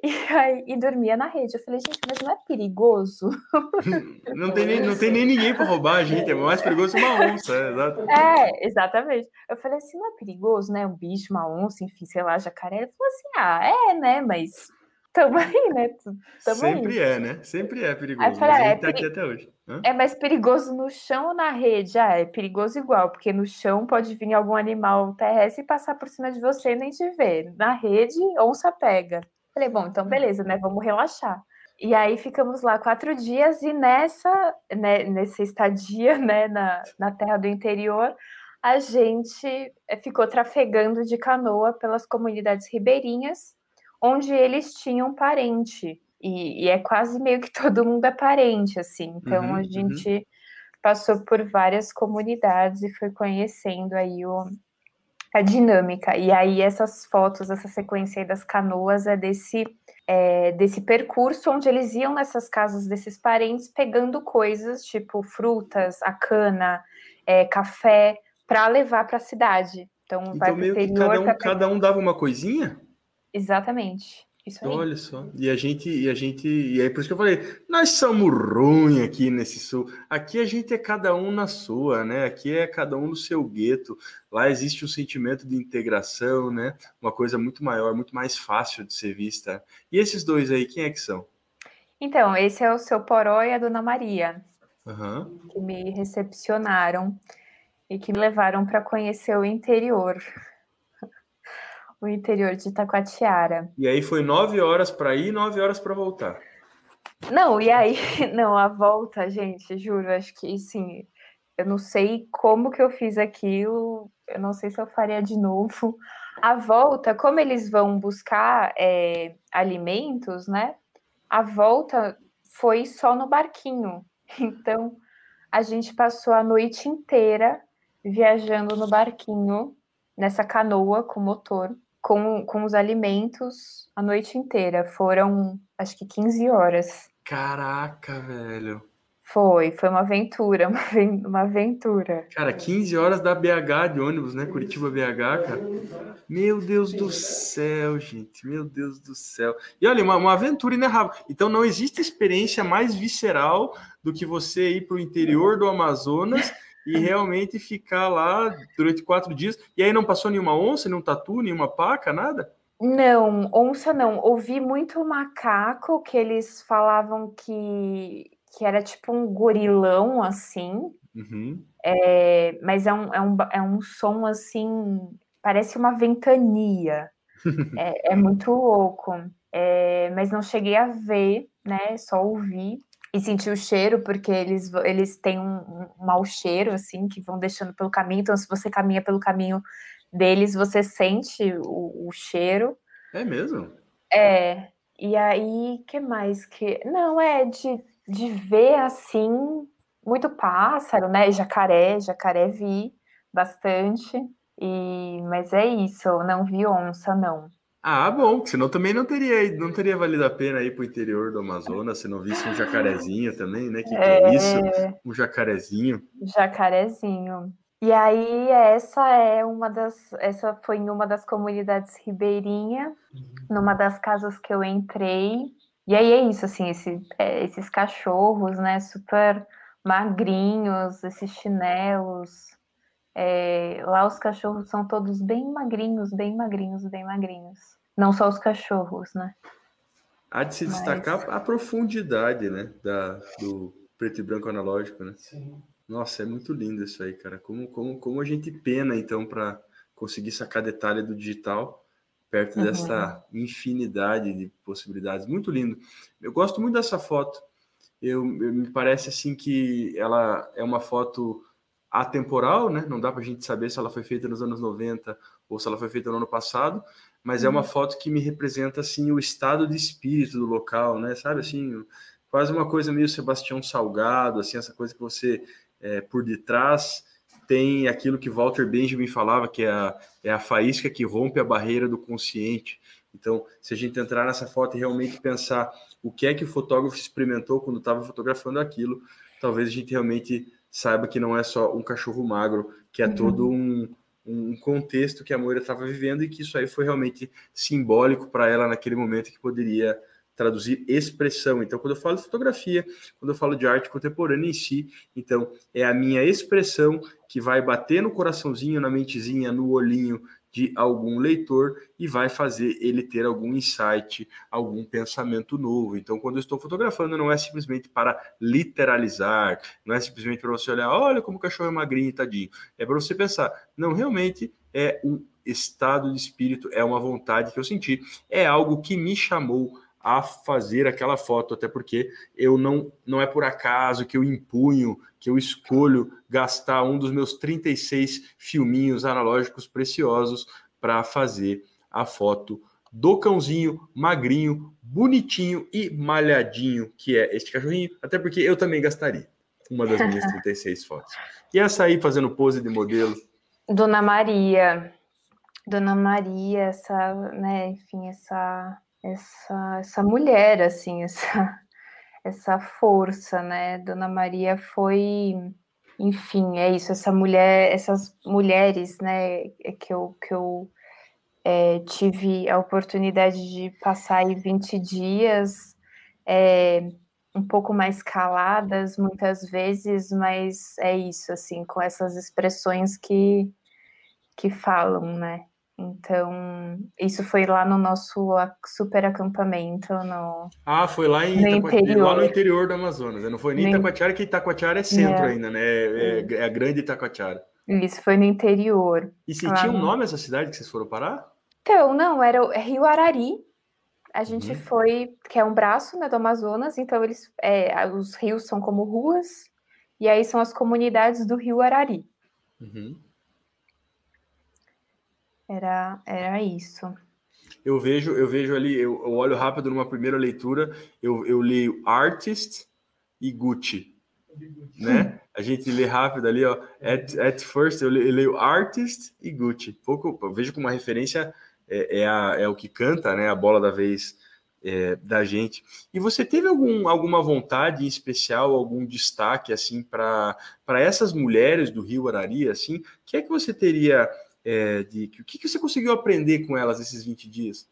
e, aí, e dormia na rede. Eu falei, gente, mas não é perigoso? Não tem nem, não tem nem ninguém para roubar a gente, é mais perigoso uma onça. É, exato. é, exatamente. Eu falei assim, não é perigoso, né? Um bicho, uma onça, enfim, sei lá, jacaré. Ele falou assim, ah, é, né? Mas Tamo aí, né? Tamo Sempre é, né? Sempre é perigoso. Aí falei, mas a gente é, tá aqui até hoje. Hã? É mais perigoso no chão ou na rede? Ah, é perigoso igual, porque no chão pode vir algum animal terrestre e passar por cima de você e nem te ver. Na rede, onça pega. Falei, bom, então beleza, né? Vamos relaxar. E aí ficamos lá quatro dias e nessa, né, nessa estadia, né, na, na terra do interior, a gente eh, ficou trafegando de canoa pelas comunidades ribeirinhas onde eles tinham parente. E, e, é quase meio que todo mundo é parente, assim. Então uhum, a gente uhum. passou por várias comunidades e foi conhecendo aí o, a dinâmica. E aí essas fotos, essa sequência aí das canoas é desse, é, desse percurso onde eles iam nessas casas desses parentes pegando coisas, tipo frutas, a cana, é, café, para levar para a cidade. Então, então vai meio que cada um, cada um dava uma coisinha? Exatamente. Isso aí. Olha só. E a gente, e a gente, e aí por isso que eu falei, nós somos ruins aqui nesse sul. Aqui a gente é cada um na sua, né? Aqui é cada um no seu gueto. Lá existe um sentimento de integração, né? Uma coisa muito maior, muito mais fácil de ser vista. E esses dois aí, quem é que são? Então, esse é o seu Poró e a Dona Maria, uhum. que me recepcionaram e que me levaram para conhecer o interior o interior de Itacoatiara. E aí foi nove horas para ir e nove horas para voltar. Não, e aí, não, a volta, gente, juro, acho que sim. Eu não sei como que eu fiz aquilo, eu não sei se eu faria de novo. A volta, como eles vão buscar é, alimentos, né? A volta foi só no barquinho. Então, a gente passou a noite inteira viajando no barquinho, nessa canoa com motor, com, com os alimentos a noite inteira. Foram, acho que 15 horas. Caraca, velho. Foi, foi uma aventura, uma aventura. Cara, 15 horas da BH de ônibus, né? Curitiba BH, cara. Meu Deus do céu, gente. Meu Deus do céu. E olha, uma, uma aventura inerrável. Então não existe experiência mais visceral do que você ir para o interior do Amazonas e realmente ficar lá durante quatro dias. E aí não passou nenhuma onça, nenhum tatu, nenhuma paca, nada? Não, onça não. Ouvi muito macaco que eles falavam que que era tipo um gorilão assim. Uhum. É, mas é um, é, um, é um som assim, parece uma ventania. é, é, muito louco. É, mas não cheguei a ver, né? Só ouvi e senti o cheiro, porque eles, eles têm um, um mau cheiro, assim, que vão deixando pelo caminho. Então, se você caminha pelo caminho deles, você sente o, o cheiro. É mesmo? É. E aí, que mais que. Não, é de de ver assim muito pássaro, né? Jacaré, jacaré vi bastante. E mas é isso, eu não vi onça não. Ah, bom, senão também não teria não teria valido a pena ir para o interior do Amazonas se não visse um jacarezinho também, né? Que, que é... isso? Um jacarezinho. Jacarezinho. E aí essa é uma das essa foi em uma das comunidades ribeirinha, numa das casas que eu entrei e aí é isso, assim, esse, é, esses cachorros, né, super magrinhos, esses chinelos. É, lá os cachorros são todos bem magrinhos, bem magrinhos, bem magrinhos. Não só os cachorros, né? Há de se Mas... destacar a profundidade, né, da, do preto e branco analógico, né? Sim. Nossa, é muito lindo isso aí, cara. Como, como, como a gente pena, então, para conseguir sacar detalhe do digital perto uhum. dessa infinidade de possibilidades. Muito lindo. Eu gosto muito dessa foto. Eu, eu, me parece assim que ela é uma foto atemporal, né? Não dá para a gente saber se ela foi feita nos anos 90 ou se ela foi feita no ano passado, mas uhum. é uma uhum. foto que me representa assim o estado de espírito do local, né? Sabe assim, quase uma coisa meio Sebastião Salgado, assim, essa coisa que você é, por detrás tem aquilo que Walter Benjamin falava, que é a, é a faísca que rompe a barreira do consciente. Então, se a gente entrar nessa foto e realmente pensar o que é que o fotógrafo experimentou quando estava fotografando aquilo, talvez a gente realmente saiba que não é só um cachorro magro, que é uhum. todo um, um contexto que a Moira estava vivendo e que isso aí foi realmente simbólico para ela naquele momento que poderia traduzir expressão. Então, quando eu falo de fotografia, quando eu falo de arte contemporânea em si, então é a minha expressão que vai bater no coraçãozinho, na mentezinha, no olhinho de algum leitor e vai fazer ele ter algum insight, algum pensamento novo. Então, quando eu estou fotografando, não é simplesmente para literalizar, não é simplesmente para você olhar, olha como o cachorro é magrinho e tadinho. É para você pensar, não, realmente é um estado de espírito, é uma vontade que eu senti, é algo que me chamou a fazer aquela foto, até porque eu não não é por acaso que eu impunho, que eu escolho gastar um dos meus 36 filminhos analógicos preciosos para fazer a foto do cãozinho magrinho, bonitinho e malhadinho, que é este cachorrinho, até porque eu também gastaria uma das minhas 36 fotos. E essa aí fazendo pose de modelo. Dona Maria. Dona Maria, essa, né, enfim, essa essa, essa mulher, assim, essa, essa força, né? Dona Maria foi, enfim, é isso, essa mulher, essas mulheres, né, é que eu, que eu é, tive a oportunidade de passar aí 20 dias, é, um pouco mais caladas muitas vezes, mas é isso, assim, com essas expressões que, que falam, né? Então, isso foi lá no nosso super acampamento. No, ah, foi lá em no interior. lá no interior do Amazonas. Né? Não foi nem Itacoatiara, que Itacoatiara é centro é. ainda, né? É, é, é, a grande Itacoatiara. Isso foi no interior. E se tinha um nome essa cidade que vocês foram parar? Então, não, era o Rio Arari. A gente uhum. foi, que é um braço né, do Amazonas, então eles, é, os rios são como ruas, e aí são as comunidades do Rio Arari. Uhum. Era, era isso. Eu vejo, eu vejo ali, eu, eu olho rápido numa primeira leitura, eu, eu leio artist e Gucci. né? A gente lê rápido ali, ó. At, at first, eu leio artist e Gucci. Pouco, eu vejo como uma referência é, é, a, é o que canta, né? A bola da vez é, da gente. E você teve algum, alguma vontade em especial, algum destaque assim para essas mulheres do Rio Arari, assim? O que é que você teria é, de o que, que você conseguiu aprender com elas esses 20 dias?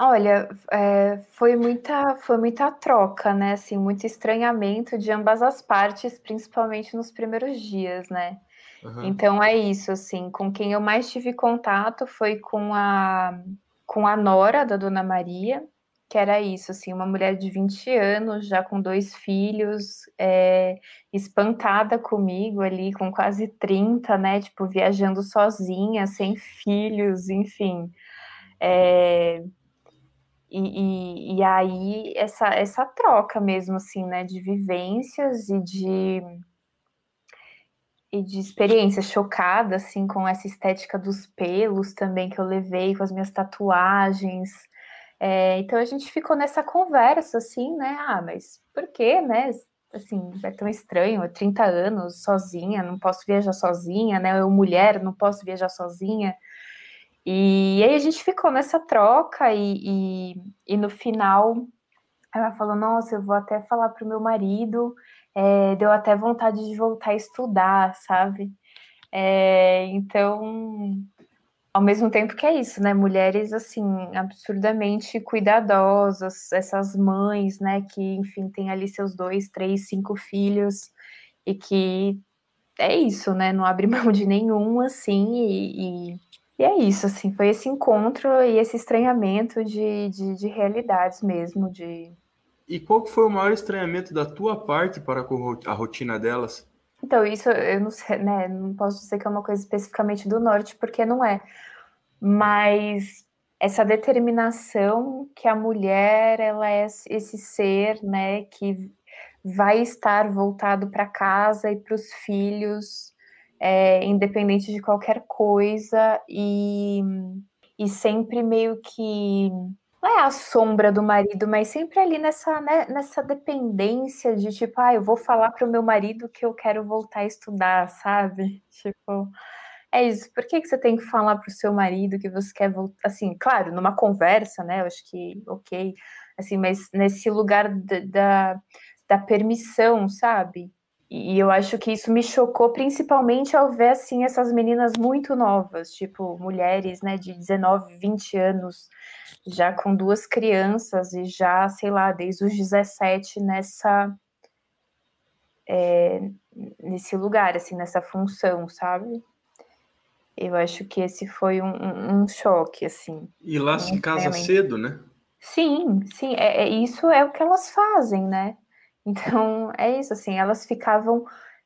Olha, é, foi muita foi muita troca, né? Assim, muito estranhamento de ambas as partes, principalmente nos primeiros dias, né? Uhum. Então é isso, assim, com quem eu mais tive contato foi com a com a nora da Dona Maria, que era isso, assim, uma mulher de 20 anos, já com dois filhos, é, espantada comigo ali, com quase 30, né, tipo, viajando sozinha, sem filhos, enfim. É, e, e, e, aí, essa, essa troca mesmo, assim, né, de vivências e de e de experiência chocada assim com essa estética dos pelos também que eu levei com as minhas tatuagens. É, então a gente ficou nessa conversa assim, né? Ah, mas por que, né? Assim, é tão estranho, é 30 anos sozinha, não posso viajar sozinha, né? Eu mulher, não posso viajar sozinha. E aí a gente ficou nessa troca e, e, e no final ela falou, nossa, eu vou até falar pro meu marido é, deu até vontade de voltar a estudar, sabe? É, então, ao mesmo tempo que é isso, né? Mulheres assim absurdamente cuidadosas, essas mães, né? Que enfim tem ali seus dois, três, cinco filhos e que é isso, né? Não abre mão de nenhum, assim, e, e, e é isso, assim, foi esse encontro e esse estranhamento de, de, de realidades mesmo, de, e qual que foi o maior estranhamento da tua parte para com a rotina delas? Então, isso eu não sei, né? Não posso dizer que é uma coisa especificamente do norte, porque não é. Mas essa determinação que a mulher ela é esse ser, né, que vai estar voltado para casa e para os filhos, é, independente de qualquer coisa e, e sempre meio que não é a sombra do marido, mas sempre ali nessa, né, nessa dependência de tipo, ah, eu vou falar para o meu marido que eu quero voltar a estudar, sabe? Tipo, é isso. Por que, que você tem que falar para o seu marido que você quer voltar? Assim, claro, numa conversa, né? Eu acho que, ok, assim, mas nesse lugar da, da, da permissão, sabe? E eu acho que isso me chocou principalmente ao ver assim essas meninas muito novas, tipo mulheres, né, de 19, 20 anos, já com duas crianças e já, sei lá, desde os 17 nessa é, nesse lugar, assim, nessa função, sabe? Eu acho que esse foi um, um choque, assim. E lá se casa cedo, né? Sim, sim, é, é, isso é o que elas fazem, né? Então, é isso, assim, elas ficavam,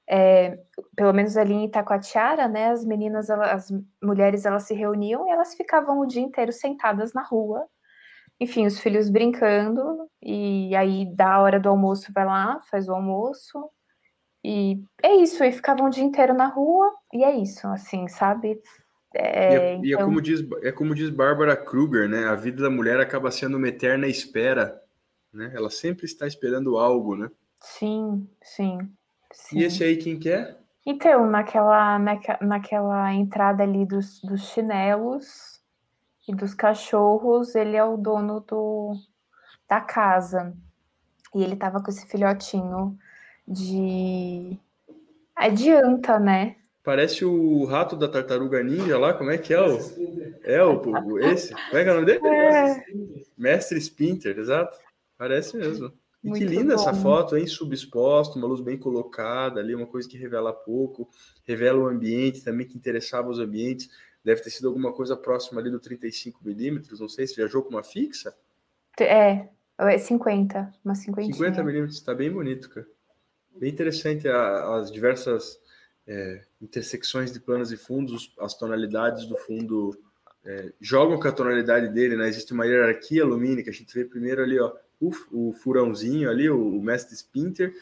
é, pelo menos ali em Itacoatiara, né, as meninas, elas, as mulheres, elas se reuniam e elas ficavam o dia inteiro sentadas na rua, enfim, os filhos brincando, e aí da hora do almoço vai lá, faz o almoço, e é isso, e ficavam o dia inteiro na rua, e é isso, assim, sabe? É, e, é, então... e é, então como diz, é como diz Bárbara Kruger, né? A vida da mulher acaba sendo uma eterna espera né? Ela sempre está esperando algo, né? Sim, sim. sim. E esse aí quem quer? É? Então, naquela, naquela, naquela entrada ali dos, dos chinelos e dos cachorros, ele é o dono do, da casa. E ele tava com esse filhotinho de. Adianta, né? Parece o rato da tartaruga ninja lá, como é que é o. É o esse? Como é que é o nome dele? É. Mestre Spinter, exato. Parece mesmo. E Muito que linda bom. essa foto, hein? Subexposta, uma luz bem colocada ali, uma coisa que revela pouco, revela o ambiente também que interessava os ambientes. Deve ter sido alguma coisa próxima ali do 35 milímetros, não sei se viajou com uma fixa. É, é 50, uma 50. 50 milímetros, está bem bonito, cara. Bem interessante a, as diversas é, intersecções de planos e fundos, as tonalidades do fundo é, jogam com a tonalidade dele, né? Existe uma hierarquia lumínica, a gente vê primeiro ali, ó, o, furãozinho ali, o, o mestre Spinter,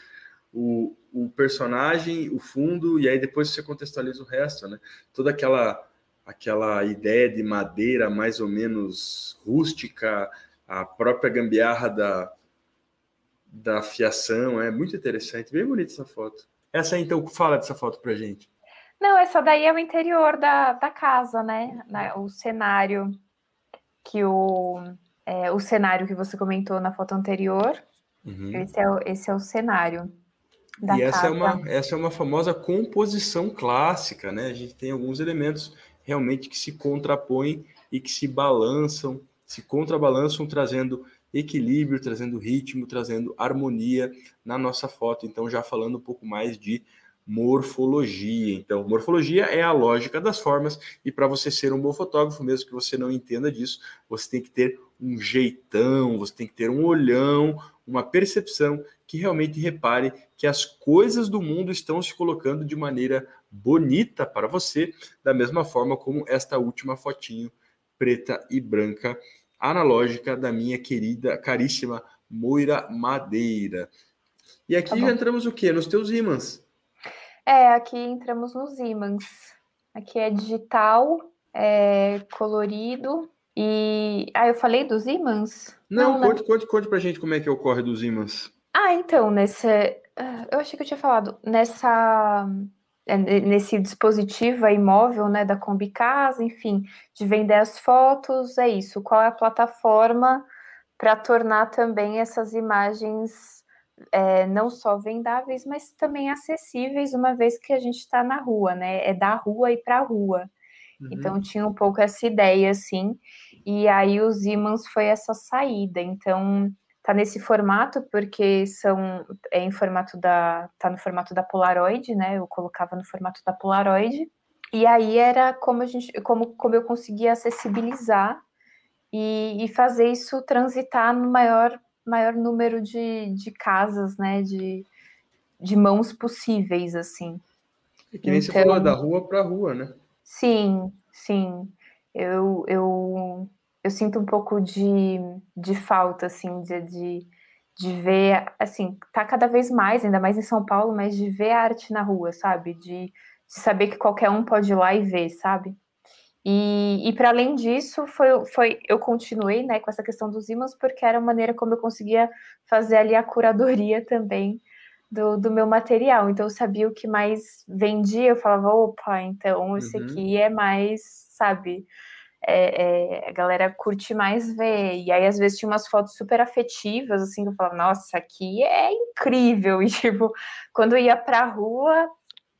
o, o personagem, o fundo, e aí depois você contextualiza o resto, né? Toda aquela aquela ideia de madeira mais ou menos rústica, a própria gambiarra da, da fiação, é muito interessante, bem bonita essa foto. Essa então, fala dessa foto pra gente. Não, essa daí é o interior da, da casa, né? O cenário que o, é, o cenário que você comentou na foto anterior. Uhum. Esse, é, esse é o cenário. Da e essa é, uma, essa é uma famosa composição clássica, né? A gente tem alguns elementos realmente que se contrapõem e que se balançam, se contrabalançam, trazendo equilíbrio, trazendo ritmo, trazendo harmonia na nossa foto. Então, já falando um pouco mais de morfologia. Então, morfologia é a lógica das formas, e para você ser um bom fotógrafo, mesmo que você não entenda disso, você tem que ter um jeitão, você tem que ter um olhão, uma percepção que realmente repare que as coisas do mundo estão se colocando de maneira bonita para você, da mesma forma como esta última fotinho preta e branca analógica da minha querida, caríssima Moira Madeira. E aqui tá já entramos o quê? Nos teus ímãs. É, aqui entramos nos ímãs. Aqui é digital, é colorido e... Ah, eu falei dos ímãs? Não, Não conte, né? conte, conte pra gente como é que ocorre dos ímãs. Ah, então, nesse... Ah, eu achei que eu tinha falado. Nessa nesse dispositivo imóvel, né, da Combi Casa, enfim, de vender as fotos, é isso. Qual é a plataforma para tornar também essas imagens é, não só vendáveis, mas também acessíveis, uma vez que a gente está na rua, né? É da rua e para a rua. Uhum. Então tinha um pouco essa ideia, assim. E aí os ímãs foi essa saída. Então tá nesse formato porque são é em formato da tá no formato da Polaroid, né? Eu colocava no formato da Polaroid. E aí era como a gente como como eu conseguia acessibilizar e, e fazer isso transitar no maior maior número de, de casas, né, de, de mãos possíveis assim. E que nem então, você falou da rua para rua, né? Sim, sim. Eu, eu eu sinto um pouco de, de falta, assim, de, de, de ver, assim, tá cada vez mais, ainda mais em São Paulo, mas de ver a arte na rua, sabe? De, de saber que qualquer um pode ir lá e ver, sabe? E, e para além disso, foi, foi, eu continuei né, com essa questão dos ímãs, porque era a maneira como eu conseguia fazer ali a curadoria também do, do meu material. Então, eu sabia o que mais vendia, eu falava, opa, então esse uhum. aqui é mais, sabe, é, é, a galera curte mais ver. E aí, às vezes, tinha umas fotos super afetivas, assim, que eu falava, nossa, aqui é incrível. E, tipo, quando eu ia pra rua,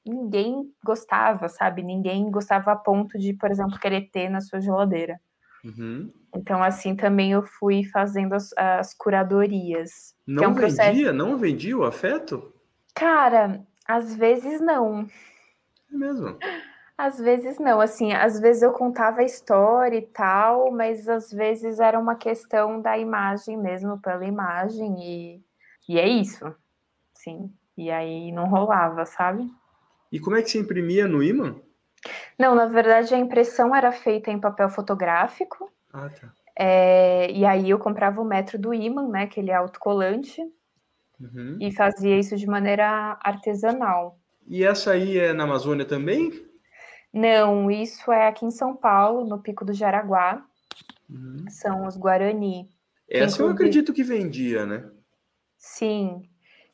ninguém gostava, sabe? Ninguém gostava a ponto de, por exemplo, querer ter na sua geladeira. Uhum. Então, assim, também eu fui fazendo as, as curadorias. Não é um vendia? Processo... Não vendia o afeto? Cara, às vezes não. É mesmo? Às vezes não, assim, às vezes eu contava a história e tal, mas às vezes era uma questão da imagem mesmo, pela imagem, e, e é isso, sim. E aí não rolava, sabe? E como é que se imprimia no imã? Não, na verdade a impressão era feita em papel fotográfico. Ah, tá. É, e aí eu comprava o metro do imã, né, que ele é autocolante, uhum. e fazia isso de maneira artesanal. E essa aí é na Amazônia também? Não, isso é aqui em São Paulo, no Pico do Jaraguá. Uhum. São os Guarani. Essa eu acredito que vendia, né? Sim,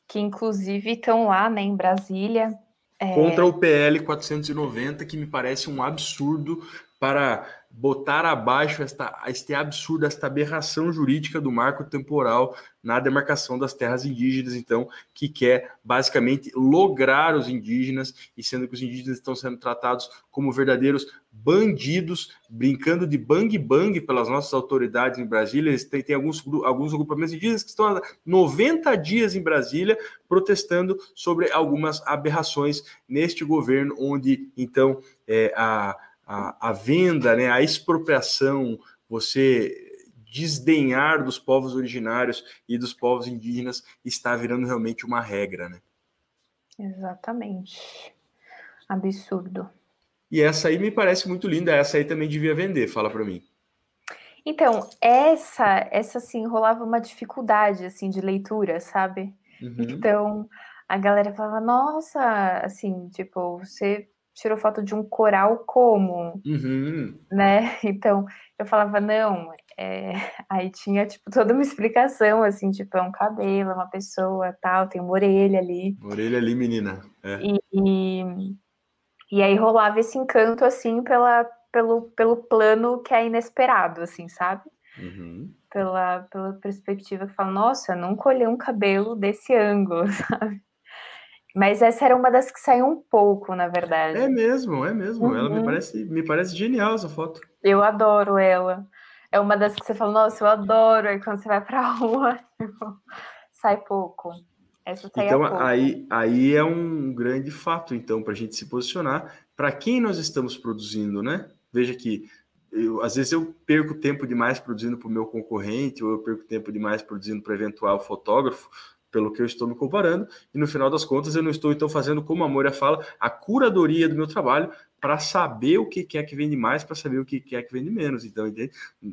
que inclusive estão lá, né, em Brasília. É... Contra o PL 490, que me parece um absurdo para botar abaixo esta, este absurdo, esta aberração jurídica do marco temporal na demarcação das terras indígenas, então, que quer basicamente lograr os indígenas, e sendo que os indígenas estão sendo tratados como verdadeiros bandidos, brincando de bang-bang pelas nossas autoridades em Brasília. Têm, têm alguns, alguns agrupamentos indígenas que estão há 90 dias em Brasília protestando sobre algumas aberrações neste governo, onde, então, é, a a, a venda, né, a expropriação, você desdenhar dos povos originários e dos povos indígenas está virando realmente uma regra, né? Exatamente. Absurdo. E essa aí me parece muito linda, essa aí também devia vender, fala para mim. Então, essa, essa assim, rolava uma dificuldade, assim, de leitura, sabe? Uhum. Então, a galera falava, nossa, assim, tipo, você tirou foto de um coral como? Uhum. Né? Então, eu falava, não, é... aí tinha, tipo, toda uma explicação, assim, tipo, é um cabelo, é uma pessoa, tal, tem uma orelha ali. Orelha ali, menina. É. E, e, e, aí rolava esse encanto, assim, pela, pelo, pelo plano que é inesperado, assim, sabe? Uhum. Pela, pela perspectiva que fala, nossa, eu nunca olhei um cabelo desse ângulo, sabe? Mas essa era uma das que saiu um pouco, na verdade. É mesmo, é mesmo. Uhum. Ela me uhum. parece, me parece genial essa foto. Eu adoro ela. É uma das que você fala, nossa, eu adoro. Aí quando você vai pra rua, sai pouco. Essa sai então, pouco. aí, aí é um grande fato, então, para a gente se posicionar. Para quem nós estamos produzindo, né? Veja que eu, às vezes eu perco tempo demais produzindo para o meu concorrente, ou eu perco tempo demais produzindo para eventual fotógrafo, pelo que eu estou me comparando, e no final das contas eu não estou então fazendo, como a Moura fala, a curadoria do meu trabalho para saber o que é que vende mais, para saber o que é que vende menos. Então,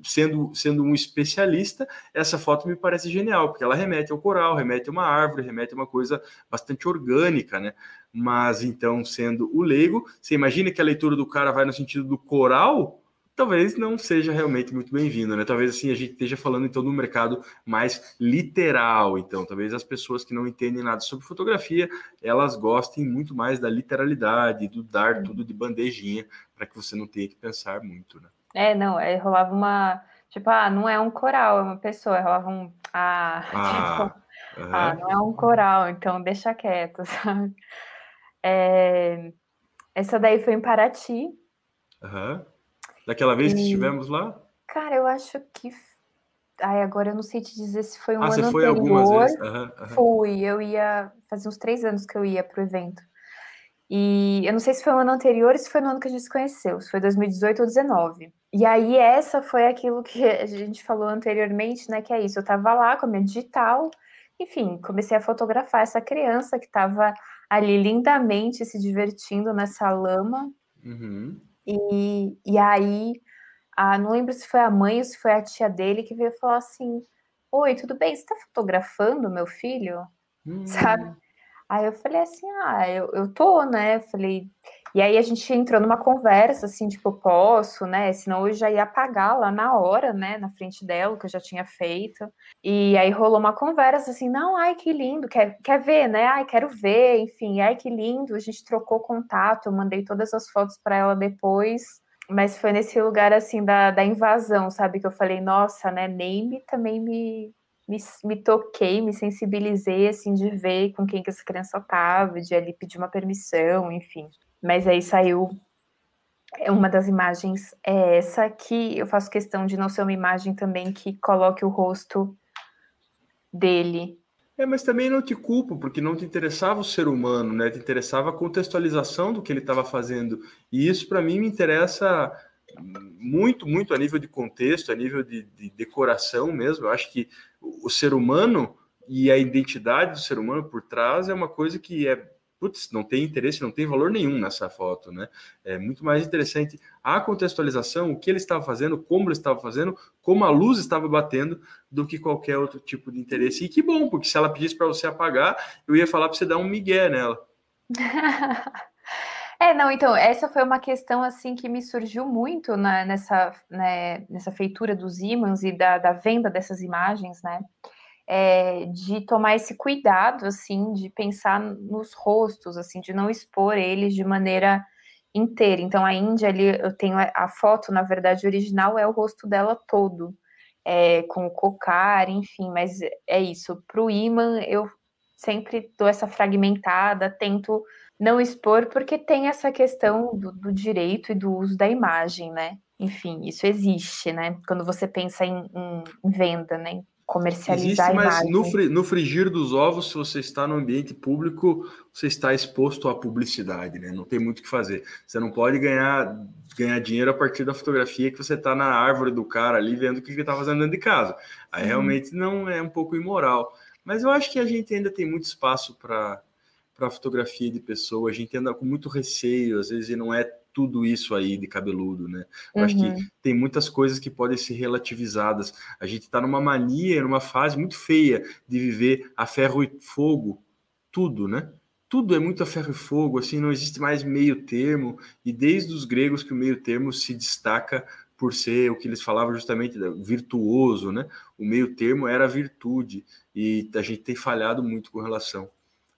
sendo sendo um especialista, essa foto me parece genial, porque ela remete ao coral, remete a uma árvore, remete a uma coisa bastante orgânica, né? Mas então, sendo o leigo, você imagina que a leitura do cara vai no sentido do coral, talvez não seja realmente muito bem-vindo, né? Talvez assim a gente esteja falando então do mercado mais literal, então talvez as pessoas que não entendem nada sobre fotografia, elas gostem muito mais da literalidade, do dar tudo de bandejinha, para que você não tenha que pensar muito, né? É, não, é, rolava uma, tipo, ah, não é um coral, é uma pessoa, rolava um, ah, ah, tipo, uhum. ah não é um coral, então deixa quieto, sabe? É, essa daí foi em Paraty. Aham. Uhum. Daquela vez e... que estivemos lá? Cara, eu acho que. Ai, agora eu não sei te dizer se foi um ah, ano você foi anterior. algumas vezes? Uhum, uhum. Fui, eu ia. Fazia uns três anos que eu ia pro evento. E eu não sei se foi o ano anterior ou se foi no ano que a gente se conheceu, se foi 2018 ou 2019. E aí, essa foi aquilo que a gente falou anteriormente, né? Que é isso. Eu tava lá com a minha digital, enfim, comecei a fotografar essa criança que tava ali lindamente se divertindo nessa lama. Uhum. E, e aí, a, não lembro se foi a mãe ou se foi a tia dele que veio falar assim: Oi, tudo bem? Você está fotografando meu filho? Hum. Sabe? Aí eu falei assim: Ah, eu, eu tô, né? Eu falei. E aí a gente entrou numa conversa, assim, tipo, posso, né? Senão eu já ia apagar lá na hora, né? Na frente dela, que eu já tinha feito. E aí rolou uma conversa, assim, não, ai, que lindo, quer, quer ver, né? Ai, quero ver, enfim, ai, que lindo. A gente trocou contato, eu mandei todas as fotos para ela depois. Mas foi nesse lugar, assim, da, da invasão, sabe? Que eu falei, nossa, né? Nem me, também me, me, me, toquei, me sensibilizei, assim, de ver com quem que essa criança tava, de ali pedir uma permissão, enfim. Mas aí saiu uma das imagens é essa que eu faço questão de não ser uma imagem também que coloque o rosto dele. É, mas também não te culpo, porque não te interessava o ser humano, né? Te interessava a contextualização do que ele estava fazendo. E isso, para mim, me interessa muito, muito a nível de contexto, a nível de, de decoração mesmo. Eu acho que o ser humano e a identidade do ser humano por trás é uma coisa que é putz, não tem interesse, não tem valor nenhum nessa foto, né? É muito mais interessante a contextualização, o que ele estava fazendo, como ele estava fazendo, como a luz estava batendo, do que qualquer outro tipo de interesse. E que bom, porque se ela pedisse para você apagar, eu ia falar para você dar um migué nela. É, não, então, essa foi uma questão, assim, que me surgiu muito nessa, né, nessa feitura dos ímãs e da, da venda dessas imagens, né, é, de tomar esse cuidado, assim, de pensar nos rostos, assim, de não expor eles de maneira inteira. Então, a Índia ali, eu tenho a foto, na verdade, original é o rosto dela todo, é, com o cocar, enfim, mas é isso. Para o imã, eu sempre dou essa fragmentada, tento não expor, porque tem essa questão do, do direito e do uso da imagem, né? Enfim, isso existe, né? Quando você pensa em, em, venda, né? Comercializar Existe, mas no, fri, no frigir dos ovos, se você está no ambiente público, você está exposto à publicidade, né? Não tem muito o que fazer. Você não pode ganhar, ganhar dinheiro a partir da fotografia que você está na árvore do cara ali vendo o que ele está fazendo dentro de casa. Aí uhum. realmente não é um pouco imoral. Mas eu acho que a gente ainda tem muito espaço para para fotografia de pessoa, a gente anda com muito receio, às vezes não é tudo isso aí de cabeludo, né? Eu uhum. acho que uhum. tem muitas coisas que podem ser relativizadas. A gente está numa mania, numa fase muito feia de viver a ferro e fogo, tudo, né? tudo é muito a ferro e fogo, assim, não existe mais meio termo, e desde os gregos que o meio termo se destaca por ser o que eles falavam justamente virtuoso, né? O meio termo era a virtude, e a gente tem falhado muito com relação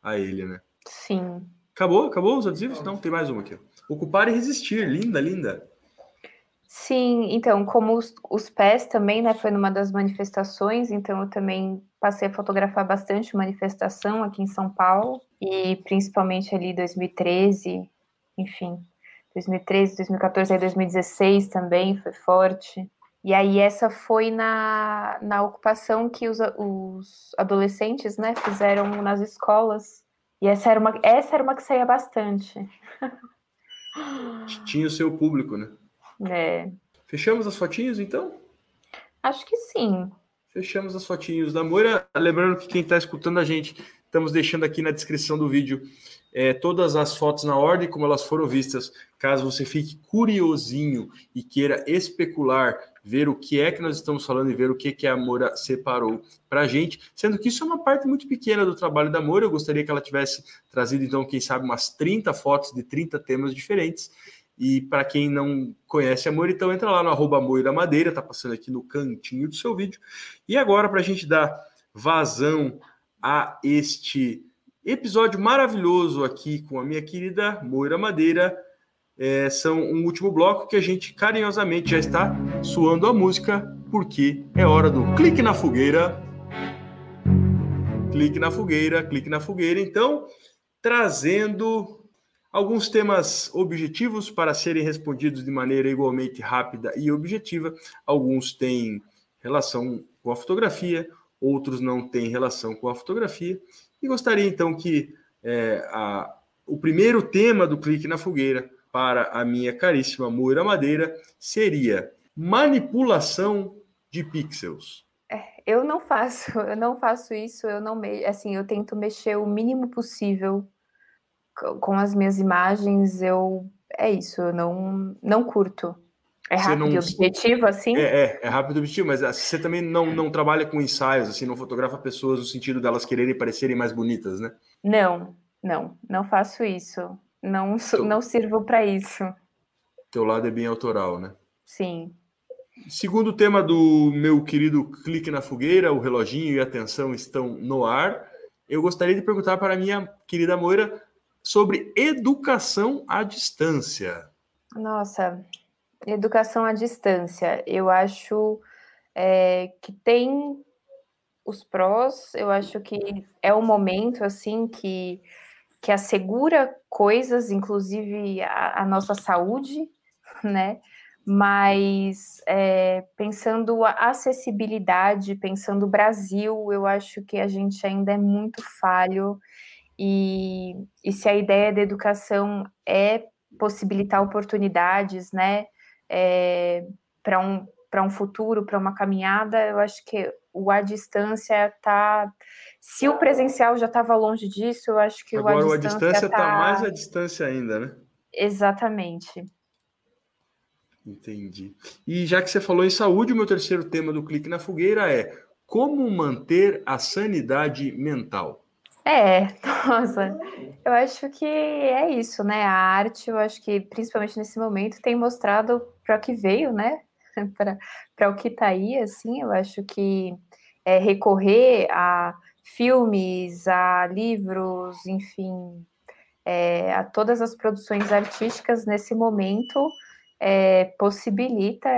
a ele, né? Sim. Acabou? Acabou os adesivos? Não, tem mais uma aqui. Ocupar e resistir, linda, linda. Sim, então, como os, os pés também, né, foi numa das manifestações, então eu também passei a fotografar bastante manifestação aqui em São Paulo, e principalmente ali 2013, enfim, 2013, 2014, aí 2016 também foi forte. E aí essa foi na, na ocupação que os, os adolescentes, né, fizeram nas escolas. E essa era uma, essa era uma que saía bastante. Tinha o seu público, né? É. Fechamos as fotinhas, então? Acho que sim. Fechamos as fotinhos da Moira. Lembrando que quem está escutando a gente, estamos deixando aqui na descrição do vídeo é, todas as fotos na ordem como elas foram vistas. Caso você fique curiosinho e queira especular, ver o que é que nós estamos falando e ver o que, que a Moura separou para a gente, sendo que isso é uma parte muito pequena do trabalho da Moura. Eu gostaria que ela tivesse trazido, então, quem sabe, umas 30 fotos de 30 temas diferentes. E para quem não conhece a Moira, então entra lá no arroba Moira Madeira, tá passando aqui no cantinho do seu vídeo. E agora, para a gente dar vazão a este episódio maravilhoso aqui com a minha querida Moira Madeira, é, são um último bloco que a gente carinhosamente já está suando a música, porque é hora do clique na fogueira. Clique na fogueira, clique na fogueira. Então, trazendo alguns temas objetivos para serem respondidos de maneira igualmente rápida e objetiva. Alguns têm relação com a fotografia, outros não têm relação com a fotografia. E gostaria então que é, a, o primeiro tema do Clique na Fogueira para a minha caríssima Moira Madeira seria manipulação de pixels. É, eu não faço, eu não faço isso, eu não me, assim, eu tento mexer o mínimo possível com as minhas imagens, eu é isso, eu não não curto. É rápido não... e objetivo, assim? É, é, é, rápido e objetivo, mas assim, você também não, não trabalha com ensaios, assim, não fotografa pessoas no sentido delas quererem parecerem mais bonitas, né? Não, não, não faço isso. Não, teu, não sirvo para isso. Teu lado é bem autoral, né? Sim. Segundo tema do meu querido Clique na Fogueira, o reloginho e a atenção estão no ar. Eu gostaria de perguntar para a minha querida Moira sobre educação à distância. Nossa, educação à distância. Eu acho é, que tem os prós, eu acho que é o momento assim que que assegura coisas, inclusive a, a nossa saúde, né? Mas é, pensando a acessibilidade, pensando o Brasil, eu acho que a gente ainda é muito falho. E, e se a ideia da educação é possibilitar oportunidades, né, é, para um, um futuro, para uma caminhada, eu acho que o à distância está se o presencial já estava longe disso, eu acho que Agora, o à distância está tá mais à distância ainda, né? Exatamente. Entendi. E já que você falou em saúde, o meu terceiro tema do Clique na Fogueira é como manter a sanidade mental. É, nossa, eu acho que é isso, né? A arte, eu acho que principalmente nesse momento tem mostrado para o que veio, né? para o que está aí, assim, eu acho que é, recorrer a filmes, a livros, enfim, é, a todas as produções artísticas nesse momento é, possibilita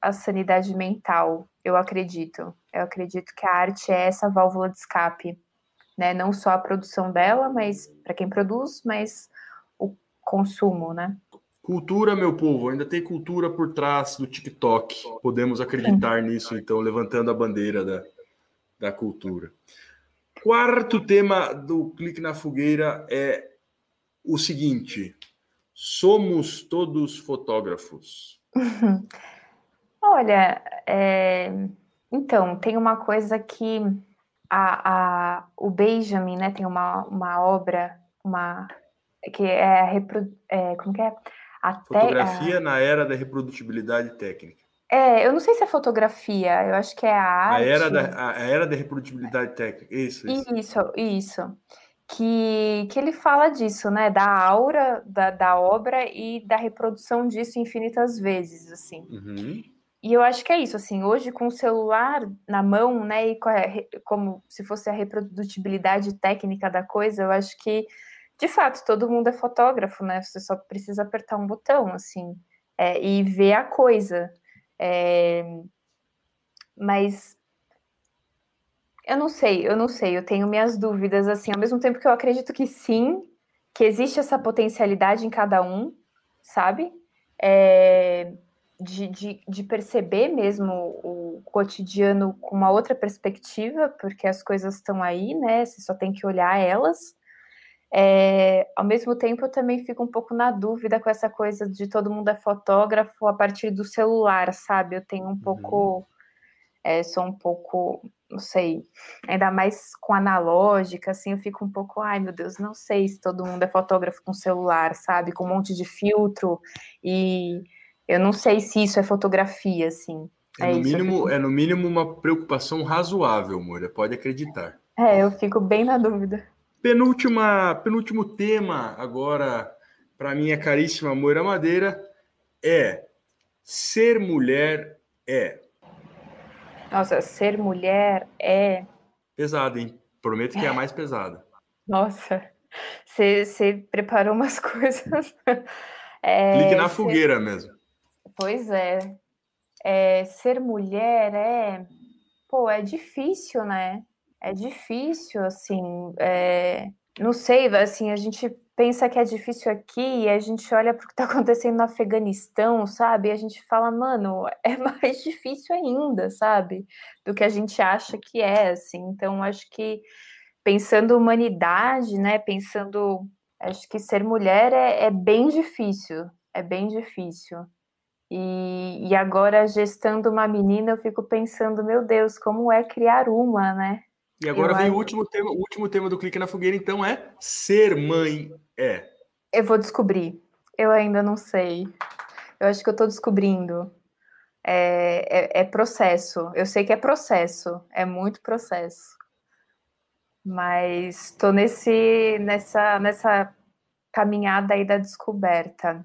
a sanidade mental, eu acredito. Eu acredito que a arte é essa válvula de escape, né? Não só a produção dela, mas para quem produz, mas o consumo, né? Cultura, meu povo, ainda tem cultura por trás do TikTok. Podemos acreditar nisso, então, levantando a bandeira da, da cultura. Quarto tema do Clique na Fogueira é o seguinte: somos todos fotógrafos. Olha, é... então, tem uma coisa que a, a, o Benjamin, né, tem uma, uma obra, uma que é, repro, é como que é? Até, Fotografia a... na era da reprodutibilidade técnica. É, eu não sei se é fotografia, eu acho que é a arte. A era da, a era da reprodutibilidade técnica, isso, isso. Isso, isso. que, que ele fala disso, né? Da aura da, da obra e da reprodução disso infinitas vezes, assim. Uhum. E eu acho que é isso, assim, hoje com o celular na mão, né, e como se fosse a reprodutibilidade técnica da coisa, eu acho que, de fato, todo mundo é fotógrafo, né? Você só precisa apertar um botão, assim, é, e ver a coisa. É, mas eu não sei, eu não sei, eu tenho minhas dúvidas, assim, ao mesmo tempo que eu acredito que sim, que existe essa potencialidade em cada um, sabe? É, de, de, de, perceber mesmo o cotidiano com uma outra perspectiva, porque as coisas estão aí, né? Você só tem que olhar elas. É, ao mesmo tempo, eu também fico um pouco na dúvida com essa coisa de todo mundo é fotógrafo a partir do celular, sabe? Eu tenho um uhum. pouco. É, sou um pouco não sei, ainda mais com analógica, assim, eu fico um pouco, ai meu Deus, não sei se todo mundo é fotógrafo com celular, sabe, com um monte de filtro, e eu não sei se isso é fotografia, assim. É, é no, isso, mínimo, fico... é no mínimo uma preocupação razoável, Moura, pode acreditar. É, eu fico bem na dúvida. Penúltima, penúltimo tema agora para minha caríssima Moira Madeira é ser mulher é nossa, ser mulher é. Pesado, hein? Prometo que é a mais pesada. Nossa, você preparou umas coisas. É, Clique na ser... fogueira mesmo. Pois é. é. Ser mulher é. Pô, é difícil, né? É difícil, assim. É... Não sei, assim, a gente pensa que é difícil aqui e a gente olha para o que está acontecendo no Afeganistão, sabe? E a gente fala, mano, é mais difícil ainda, sabe? Do que a gente acha que é, assim. Então, acho que pensando humanidade, né? Pensando, acho que ser mulher é, é bem difícil, é bem difícil. E, e agora, gestando uma menina, eu fico pensando, meu Deus, como é criar uma, né? E agora eu vem acho... o último tema, o último tema do Clique na Fogueira, então é ser mãe é. Eu vou descobrir. Eu ainda não sei. Eu acho que eu estou descobrindo. É, é, é, processo. Eu sei que é processo. É muito processo. Mas estou nesse, nessa, nessa caminhada aí da descoberta.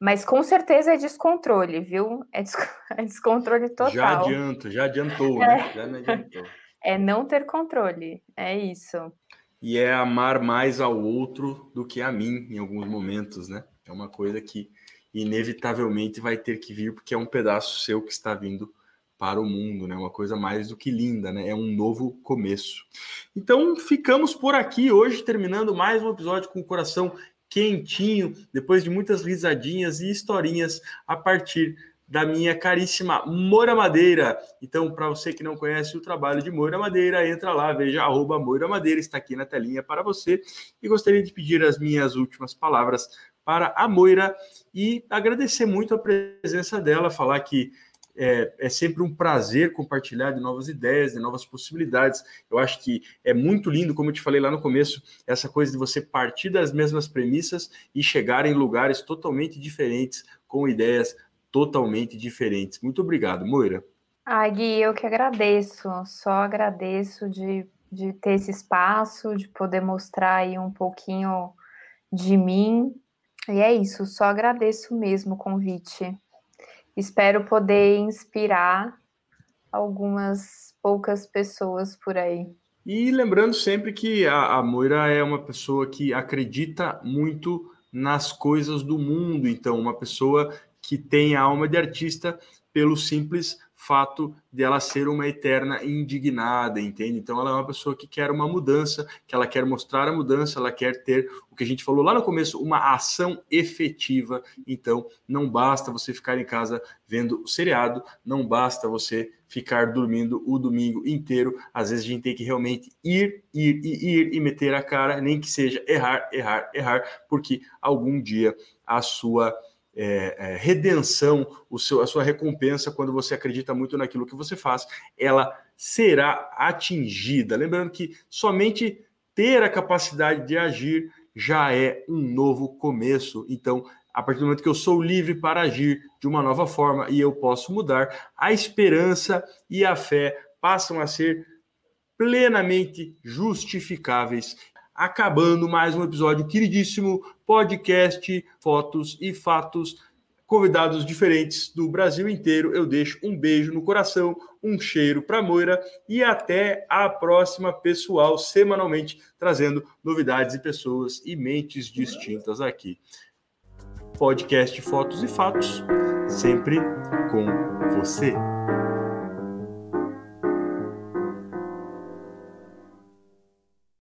Mas com certeza é descontrole, viu? É, des... é descontrole total. Já adianto, já adiantou, né? Já não adiantou. É não ter controle, é isso. E é amar mais ao outro do que a mim em alguns momentos, né? É uma coisa que inevitavelmente vai ter que vir porque é um pedaço seu que está vindo para o mundo, né? Uma coisa mais do que linda, né? É um novo começo. Então, ficamos por aqui hoje, terminando mais um episódio com o coração quentinho, depois de muitas risadinhas e historinhas a partir da minha caríssima Moura Madeira. Então, para você que não conhece o trabalho de Moura Madeira, entra lá, veja arroba Moura Madeira, está aqui na telinha para você. E gostaria de pedir as minhas últimas palavras para a Moira e agradecer muito a presença dela, falar que é, é, sempre um prazer compartilhar de novas ideias, de novas possibilidades. Eu acho que é muito lindo, como eu te falei lá no começo, essa coisa de você partir das mesmas premissas e chegar em lugares totalmente diferentes, com ideias totalmente diferentes. Muito obrigado, Moira. Ai, Gui, eu que agradeço, só agradeço de, de ter esse espaço, de poder mostrar aí um pouquinho de mim. E é isso, só agradeço mesmo o convite. Espero poder inspirar algumas poucas pessoas por aí. E lembrando sempre que a, a Moira é uma pessoa que acredita muito nas coisas do mundo, então, uma pessoa que tem a alma de artista pelo simples fato de ela ser uma eterna indignada, entende? Então ela é uma pessoa que quer uma mudança, que ela quer mostrar a mudança, ela quer ter o que a gente falou lá no começo, uma ação efetiva. Então não basta você ficar em casa vendo o seriado, não basta você ficar dormindo o domingo inteiro. Às vezes a gente tem que realmente ir, ir e ir e meter a cara, nem que seja errar, errar, errar, porque algum dia a sua é, é, redenção, o seu, a sua recompensa, quando você acredita muito naquilo que você faz, ela será atingida. Lembrando que somente ter a capacidade de agir já é um novo começo. Então, a partir do momento que eu sou livre para agir de uma nova forma e eu posso mudar, a esperança e a fé passam a ser plenamente justificáveis acabando mais um episódio queridíssimo podcast Fotos e Fatos. Convidados diferentes do Brasil inteiro. Eu deixo um beijo no coração, um cheiro para Moira e até a próxima, pessoal, semanalmente trazendo novidades e pessoas e mentes distintas aqui. Podcast Fotos e Fatos, sempre com você.